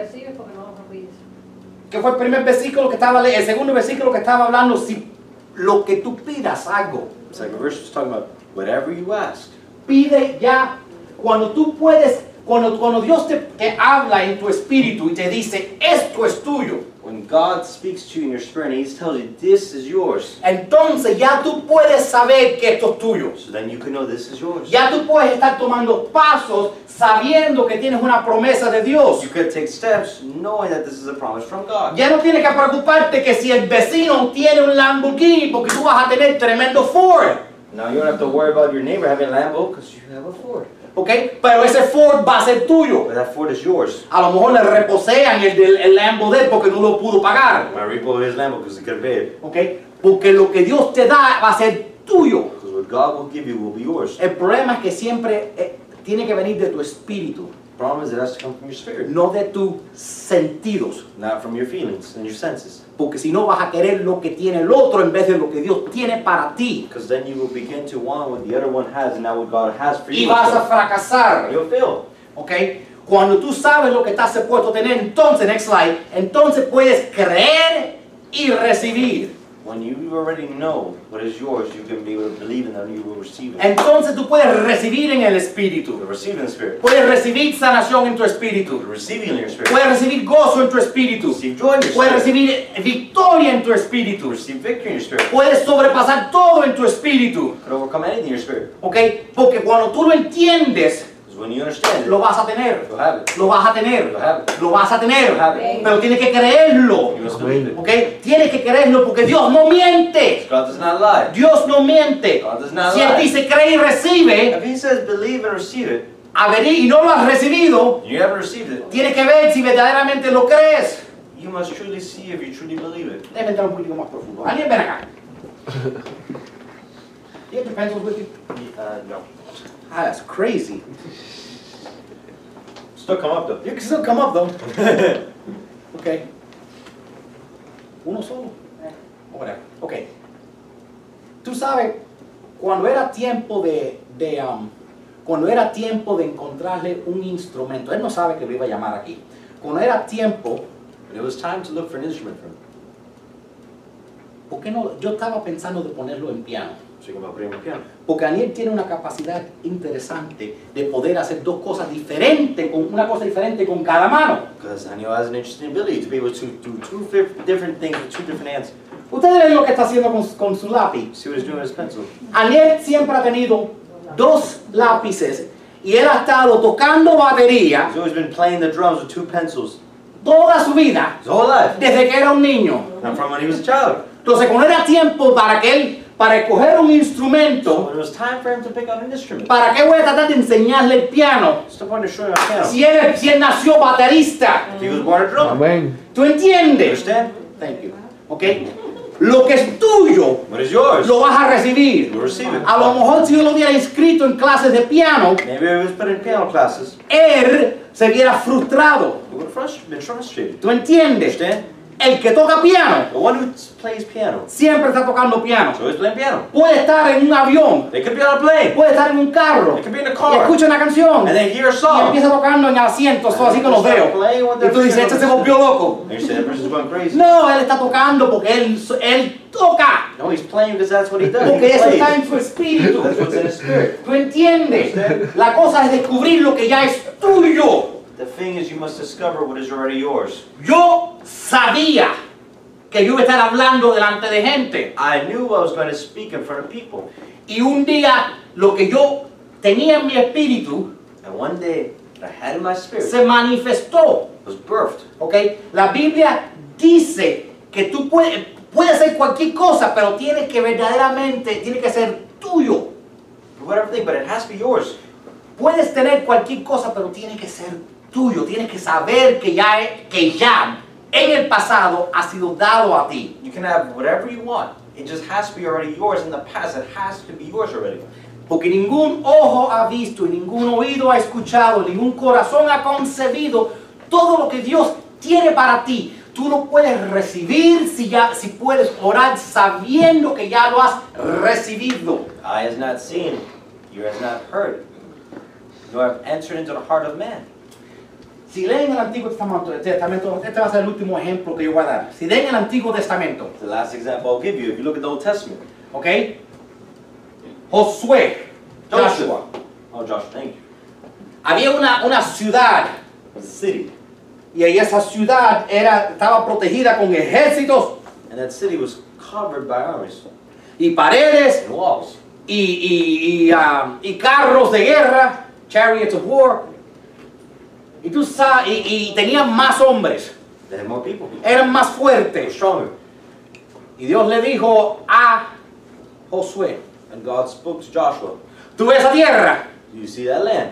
¿Qué fue el primer versículo que estaba el segundo versículo que estaba hablando? Si lo que tú pidas algo, a verse was talking about whatever you ask. pide ya. Cuando tú puedes Cuando, cuando Dios te, te habla en tu espíritu y te dice, esto es tuyo, When God speaks to you in your spirit and He tells you this is yours, entonces ya tú puedes saber que esto es tuyo. so then you can know this is yours. Ya tú puedes estar tomando pasos sabiendo que tienes una promesa de Dios. You can take steps knowing that this is a promise from God. Ya no tienes que preocuparte que si el vecino tiene un Lamborghini porque tú vas a tener tremendo Ford. Now you don't have to worry about your neighbor having a Lambo because you have a Ford. ¿Ok? Pero ese Ford va a ser tuyo. But that Ford is yours. A lo mejor le reposean el, del, el Lambo de él porque no lo pudo pagar. My repo is Lambo because he could pay it. ¿Ok? Porque lo que Dios te da va a ser tuyo. Because what God will give you will be yours. El problema es que siempre eh, tiene que venir de tu espíritu, problem is it has to come from your spirit, no de tus sentidos. not from your feelings and your senses. Porque si no vas a querer lo que tiene el otro en vez de lo que Dios tiene para ti. Because then you will begin to want what the other one has and not what God has for Y you. vas a fracasar. You'll fail. ¿Ok? Cuando tú sabes lo que estás supuesto a tener, entonces, next slide, entonces puedes creer y recibir. When you already know what is yours, you can be able to believe in and you will receive it. Entonces tú puedes recibir en el espíritu. receive in the spirit. Puedes recibir sanación en tu espíritu. will receive in your spirit. Puedes recibir gozo en tu espíritu. Receive joy in your Puedes recibir victoria en tu espíritu. Receive victory in your spirit. Puedes sobrepasar todo en tu espíritu. You can overcome anything in your spirit. ¿Ok? Porque cuando tú lo entiendes, when you understand it, lo vas a tener. you'll have it. Lo vas a tener. You'll have it. Lo vas a tener. You'll have it. Pero tienes que creerlo. You must believe it. ¿Ok? Tienes que creerlo porque Dios no miente. God does not lie. Dios no miente. God does not Si Él dice cree y recibe, If he says believe and receive it, y no lo has recibido, you haven't received it, tienes que ver si verdaderamente lo crees. you must truly see if you truly believe it. Déjame entrar un poquito más profundo. ¿Alguien ven acá? You have your pencils with you? Uh, no. Ah, that's crazy. Still come up though. You can still come up though. <laughs> Okay. Uno solo. O whatever. Ok. Tú sabes, cuando era tiempo de, de um, cuando era tiempo de encontrarle un instrumento, él no sabe que lo iba a llamar aquí. Cuando era tiempo, it was time to look for an instrument for him. ¿por qué no? Yo estaba pensando de ponerlo en piano. Porque Daniel tiene una capacidad interesante de poder hacer dos cosas diferentes, con una cosa diferente con cada mano. Because Daniel has an interesting ability to be able to do two different things with two different hands. Ustedes ven lo que está haciendo con, con su lápiz. See what he's doing with his pencil. Aniel siempre ha tenido dos lápices y él ha estado tocando batería He's always been playing the drums with two pencils toda su vida, desde que era un niño. Not from when he was a child. Entonces, cuando era tiempo para que él, para escoger un instrumento, when it was time for him to pick up an instrument, ¿para qué voy a tratar de enseñarle el piano? what's the point of showing him a piano? Si él, si él nació baterista, If he was born a drummer. Amén. ¿tú entiendes? Understand? Thank you. ¿Ok? Lo que es tuyo, What is yours? lo vas a recibir. A lo mejor si yo lo hubiera inscrito en clases de piano, Maybe if he was put in piano classes, él se viera frustrado. been. ¿Tú entiendes? Understand? El que toca piano The one who plays piano, siempre está tocando piano. so playing piano. Puede estar en un avión, They could be on a plane. puede estar en un carro, They could be in a y car. escucha una canción And they hear a y song. empieza tocando en asientos, así con los dedos. Y tú dices, este se volvió loco. No, él está tocando porque él, él toca. No, he's playing because that's what he does. Porque eso está en su espíritu. That's what's in his spirit. ¿Tú entiendes? La cosa es descubrir lo que ya es tuyo. The thing is, you must discover what is already yours. Yo sabía que yo iba a estar hablando delante de gente. I knew I was going to speak in front of people. Y un día lo que yo tenía en mi espíritu And one day, I had in my spirit se manifestó. was birthed. ¿Ok? La Biblia dice que tú puedes, puedes hacer cualquier cosa, pero tiene que verdaderamente, tiene que ser tuyo. Whatever thing, but it has to be yours. Puedes tener cualquier cosa, pero tiene que ser tuyo. Tienes que saber que ya, que ya en el pasado ha sido dado a ti. You can have whatever you want. It just has to be already yours in the past. It has to be yours already. Porque ningún ojo ha visto y ningún oído ha escuchado, ningún corazón ha concebido todo lo que Dios tiene para ti. Tú lo puedes recibir si, ya, si puedes orar sabiendo que ya lo has recibido. Eye has not seen, ear has not heard, nor have entered into the heart of man. Si leen el Antiguo Testamento, Testamento, este va a ser el último ejemplo que yo voy a dar. Si leen el Antiguo Testamento, The last example I'll give you, if you look at the Old Testament, ¿ok? Josué, Joshua, Oh, Josh, thank you. Había una, una ciudad a city. y esa ciudad era, estaba protegida con ejércitos And that city was covered by armies y paredes and walls. y, y- y, ah, y carros de guerra, chariots of war. Y tú sabes, y, y tenían más hombres, eran más fuertes. stronger. Y Dios le dijo a Josué, And God spoke to Joshua. tú esa tierra You see that land?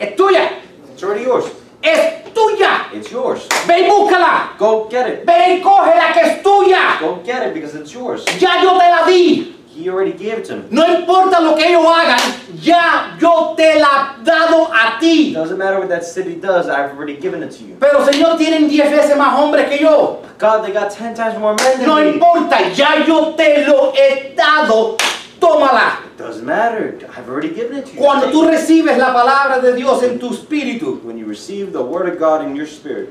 es tuya, It's already yours. es tuya. It's yours. Ve y búscala, Go get it. ve y coge la que es tuya. Go get it because it's yours. Ya yo te la di. He already gave it to me. No importa lo que ellos hagan, ya yo te la he dado a It ti. doesn't matter what that city does, I've already given it to you. Pero Señor, tienen 10 veces más hombres que yo. God, they got 10 times more men than No me. importa, ya yo te lo he dado. Tómala. Doesn't matter. I've already given it to you. Cuando tú it. recibes la palabra de Dios en tu espíritu, When you receive the word of God in your spirit,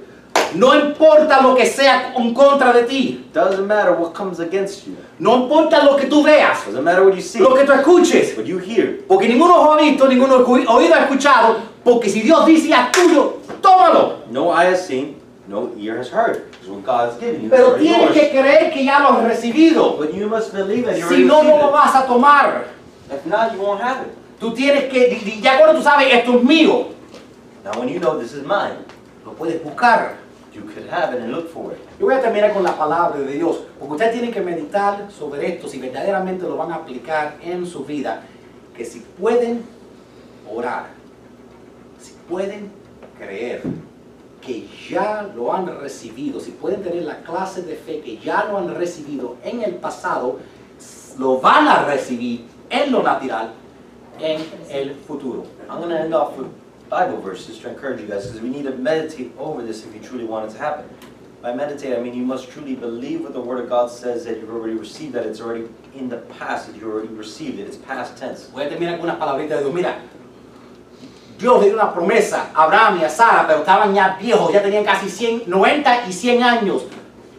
no importa lo que sea en contra de ti, doesn't matter what comes against you. no importa lo que tú veas, Doesn't matter what you see, lo que tú escuches, what you hear. porque ninguno ha visto, ninguno oído ha escuchado, porque si Dios dice es tuyo, tómalo. No eye has seen, no ear has heard. It's what God has given you. Pero tienes que yours. creer que ya lo has recibido. But you must believe that Si no, no lo vas a tomar. If not, you won't have it. Tú tienes que, ya cuando tú sabes, esto es mío, Now, when you know this is mine, lo puedes buscar. You could have it and look for it. Yo voy a terminar con la palabra de Dios, porque ustedes tienen que meditar sobre esto, si verdaderamente lo van a aplicar en su vida, que si pueden orar, si pueden creer que ya lo han recibido, si pueden tener la clase de fe que ya lo han recibido en el pasado, lo van a recibir en lo natural en el futuro. I'm going to end off with Bible verses to encourage you guys because we need to meditate over this if you truly want it to happen. By meditate, I mean you must truly believe what the Word of God says that you've already received, that it's already in the past, that you already received it. It's past tense. Voy a terminar con unas palabritas de Dios. Mira, Dios le dio una promesa a Abraham y a Sara, pero estaban ya viejos, ya tenían casi 100, 90 y 100 años.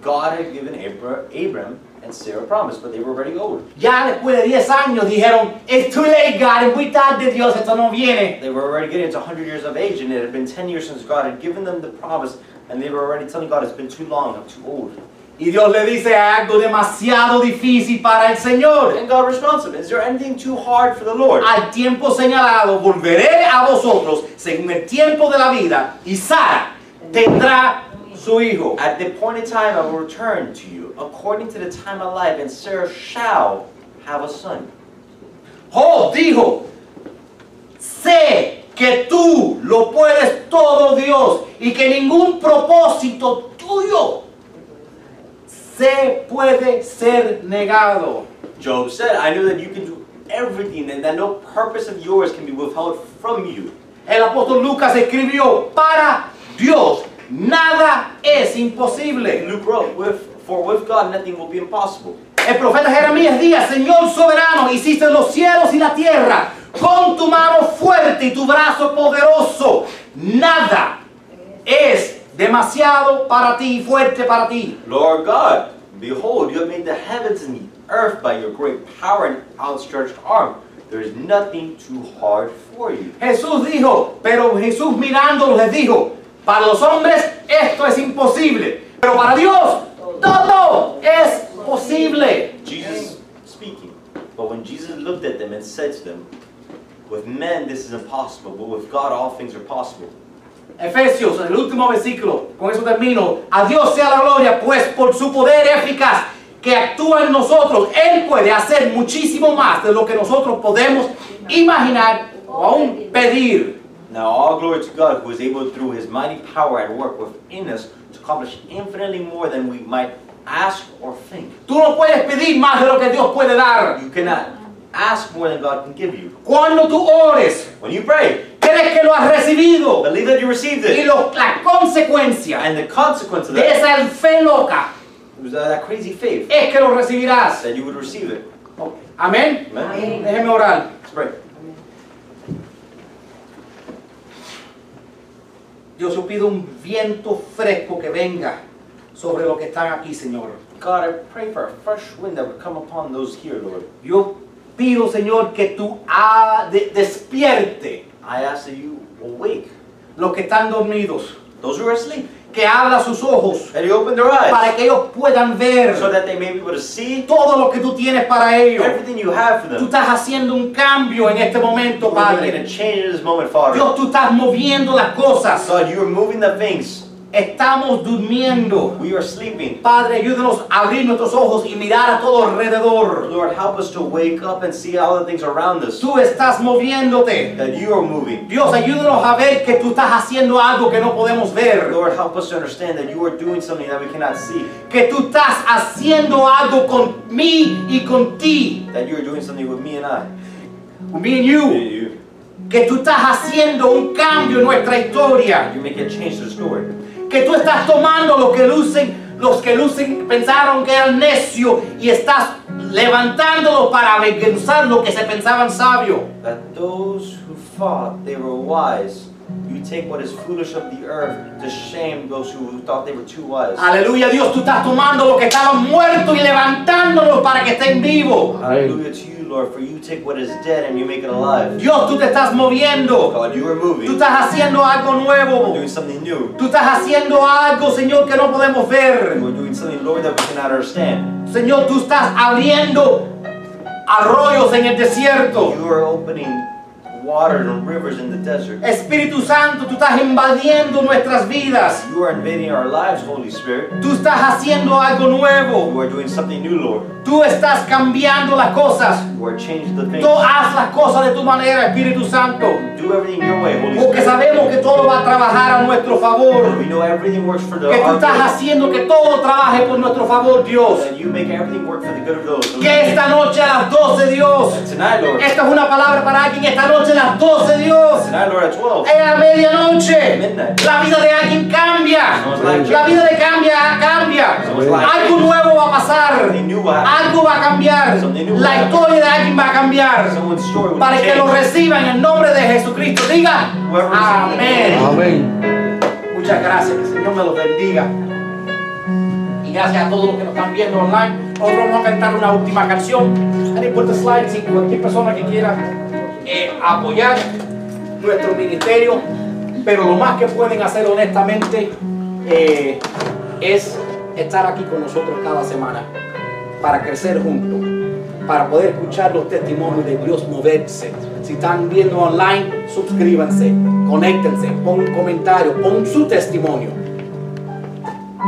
God had given Abraham and Sarah promised, but they were already old. Ya después de 10 años dijeron, it's too late God, es muy tarde Dios, esto no viene. They were already getting to 100 years of age, and it had been 10 years since God had given them the promise, and they were already telling God, it's been too long, I'm too old. Y Dios le dice algo demasiado difícil para el Señor. And God responds to them, is there anything too hard for the Lord? Al tiempo señalado volveré a vosotros según el tiempo de la vida y Sara tendrá su hijo. At the appointed time I will return to you, according to the time of life, and Sarah shall have a son. Job dijo, sé que tú lo puedes todo Dios y que ningún propósito tuyo se puede ser negado. Job said, I know that you can do everything, and that no purpose of yours can be withheld from you. El apóstol Lucas escribió, para Dios nada es imposible. Luke wrote, with, for with God nothing will be impossible. El profeta Jeremías dijo, Señor soberano, hiciste los cielos y la tierra con tu mano fuerte y tu brazo poderoso. Nada es demasiado para ti, fuerte para ti. Lord God, behold, you have made the heavens and the earth by your great power and outstretched arm. There is nothing too hard for you. Jesús dijo, pero Jesús mirándolos les dijo, para los hombres esto es imposible, pero para Dios todo es posible. Jesus speaking. But when Jesus looked at them and said to them, With men this is impossible, but with God all things are possible. Efesios, el último versículo, con eso termino. A Dios sea la gloria, pues por su poder eficaz que actúa en nosotros, Él puede hacer muchísimo más de lo que nosotros podemos imaginar o aún pedir. Now all glory to God who is able through his mighty power at work within us accomplish infinitely more than we might ask or think. Tú no puedes pedir más de lo que Dios puede dar. You cannot ask more than God can give you. Cuando tú ores, When you pray, crees que lo has recibido believe that you received y it. lo- la consecuencia And the consequence of de that esa fe loca was that, that crazy faith es que lo recibirás. that you would receive it. Amén. Amen? Déjeme orar. Let's pray. Dios, yo pido un viento fresco que venga sobre los que están aquí, Señor. God, I pray for a fresh wind that would come upon those here, Lord. Yo pido, Señor, que tú ah, de- despierte I ask that you awake los que están dormidos, those who are asleep, que abra sus ojos open their eyes para que ellos puedan ver so that they may be able to see todo lo que tú tienes para ellos. everything you have for Tú them. estás haciendo un cambio en este momento, You're Padre. a change in this moment, Father. Dios, tú estás moviendo las cosas. God, you are moving the things. Estamos durmiendo. We are sleeping. Padre, ayúdanos a abrir nuestros ojos y mirar a todo alrededor. Lord, help us to wake up and see all the things around us. Tú estás moviéndote. That you are moving. Dios, ayúdanos a ver que tú estás haciendo algo que no podemos ver. Lord, help us to understand that you are doing something that we cannot see. Que tú estás haciendo algo con mí y con ti. That you are doing something with me and I. Me and you. You, Que tú estás haciendo un cambio en nuestra historia. you make a change to the story. Que tú estás tomando lo que lucen, los que lucen pensaron que eran necio y estás levantándolo para avergonzar lo que se pensaban sabio. That those who thought they were wise, you take what is foolish of the earth to shame those who thought they were too wise. Aleluya Dios, tú estás tomando lo que estaban muertos y levantándolos para que estén vivos. Hallelujah to you, Lord, for you take what is dead and you make it alive. Dios, tú te estás moviendo. God, you are Tú moving. estás haciendo algo nuevo. doing something new. Tú estás haciendo algo, Señor, que no podemos ver. Are doing something, Lord, that we cannot understand. Señor, tú estás abriendo arroyos en el desierto. You are opening water and rivers in the desert. Espíritu Santo, tú estás invadiendo nuestras vidas. You are invading our lives, Holy Spirit. Tú estás haciendo algo nuevo. You are doing something new, Lord. Tú estás cambiando las cosas. You are changing the Tú haz las cosas de tu manera, Espíritu Santo. Do everything your way, Holy Porque sabemos que todo va a trabajar a nuestro favor. We know everything works for the Que tú estás haciendo que todo trabaje por nuestro favor, Dios. That you make everything work for the good of those. who Que esta noche a las 12, Dios. Tonight, Lord. Esta es una palabra para alguien. Esta noche a las 12, Dios. Tonight, Lord, at 12. En la medianoche. Midnight. La vida de alguien cambia. La vida de cambia, cambia. Algo nuevo va a pasar. Algo va a cambiar. La historia de alguien va a cambiar. Para que lo change. reciba en el nombre de Jesucristo. Diga amén. Amén. Muchas gracias. Que el Señor me los bendiga. Y gracias a todos los que nos están viendo online. Nosotros vamos a cantar una última canción. The slides y cualquier persona que quiera eh, apoyar nuestro ministerio. Pero lo más que pueden hacer honestamente eh, es estar aquí con nosotros cada semana para crecer juntos, para poder escuchar los testimonios de Dios moverse. Si están viendo online, suscríbanse, conéctense, pon un comentario, pon su testimonio.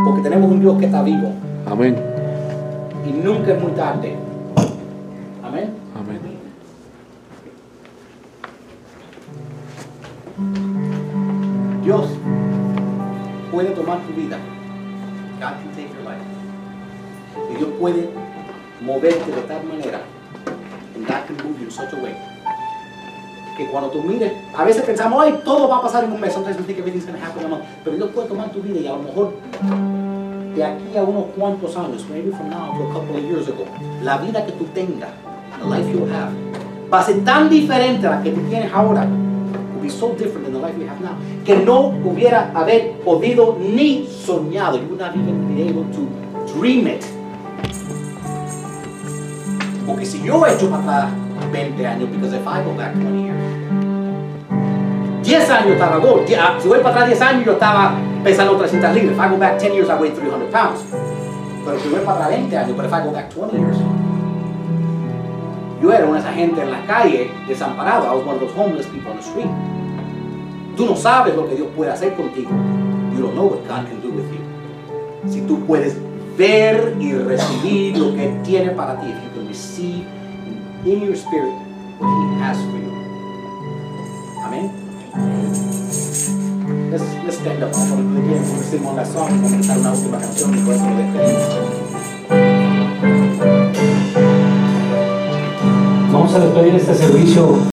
Porque tenemos un Dios que está vivo Amén. y nunca es muy tarde. Amén. Amén. Dios puede tomar tu vida. God can take your life. Y Dios puede moverte de tal manera. And God can move you in such a way. Que cuando tú mires, a veces pensamos, ay, todo va a pasar en un mes. Sometimes we think everything's going to happen in a month. Pero Dios puede tomar tu vida y a lo mejor de aquí a unos cuantos años, maybe from now to a couple of years ago, la vida que tú tengas, the life you'll have, va a ser tan diferente a la que tú tienes ahora will be so different than the life we have now que no hubiera haber podido ni soñado. You would not even be able to dream it. Porque si yo echo para atrás 20 años, because if I go back 20 years, 10 años estaba gordo. Ah, Si voy para atrás 10 años, yo estaba pesando 300 libras. If I go back 10 years, I weigh 300 pounds. Pero si voy para atrás 20 años, but if I go back 20 years, yo era una de esa gente en la calle, desamparado. I was one of those homeless people on the street. Tú no sabes lo que Dios puede hacer contigo. You don't know what God can do with you. Si tú puedes ver y recibir lo que tiene para ti, receive in your spirit what He has for you. Amén. Let's, let's stand up. Vamos a despedir este servicio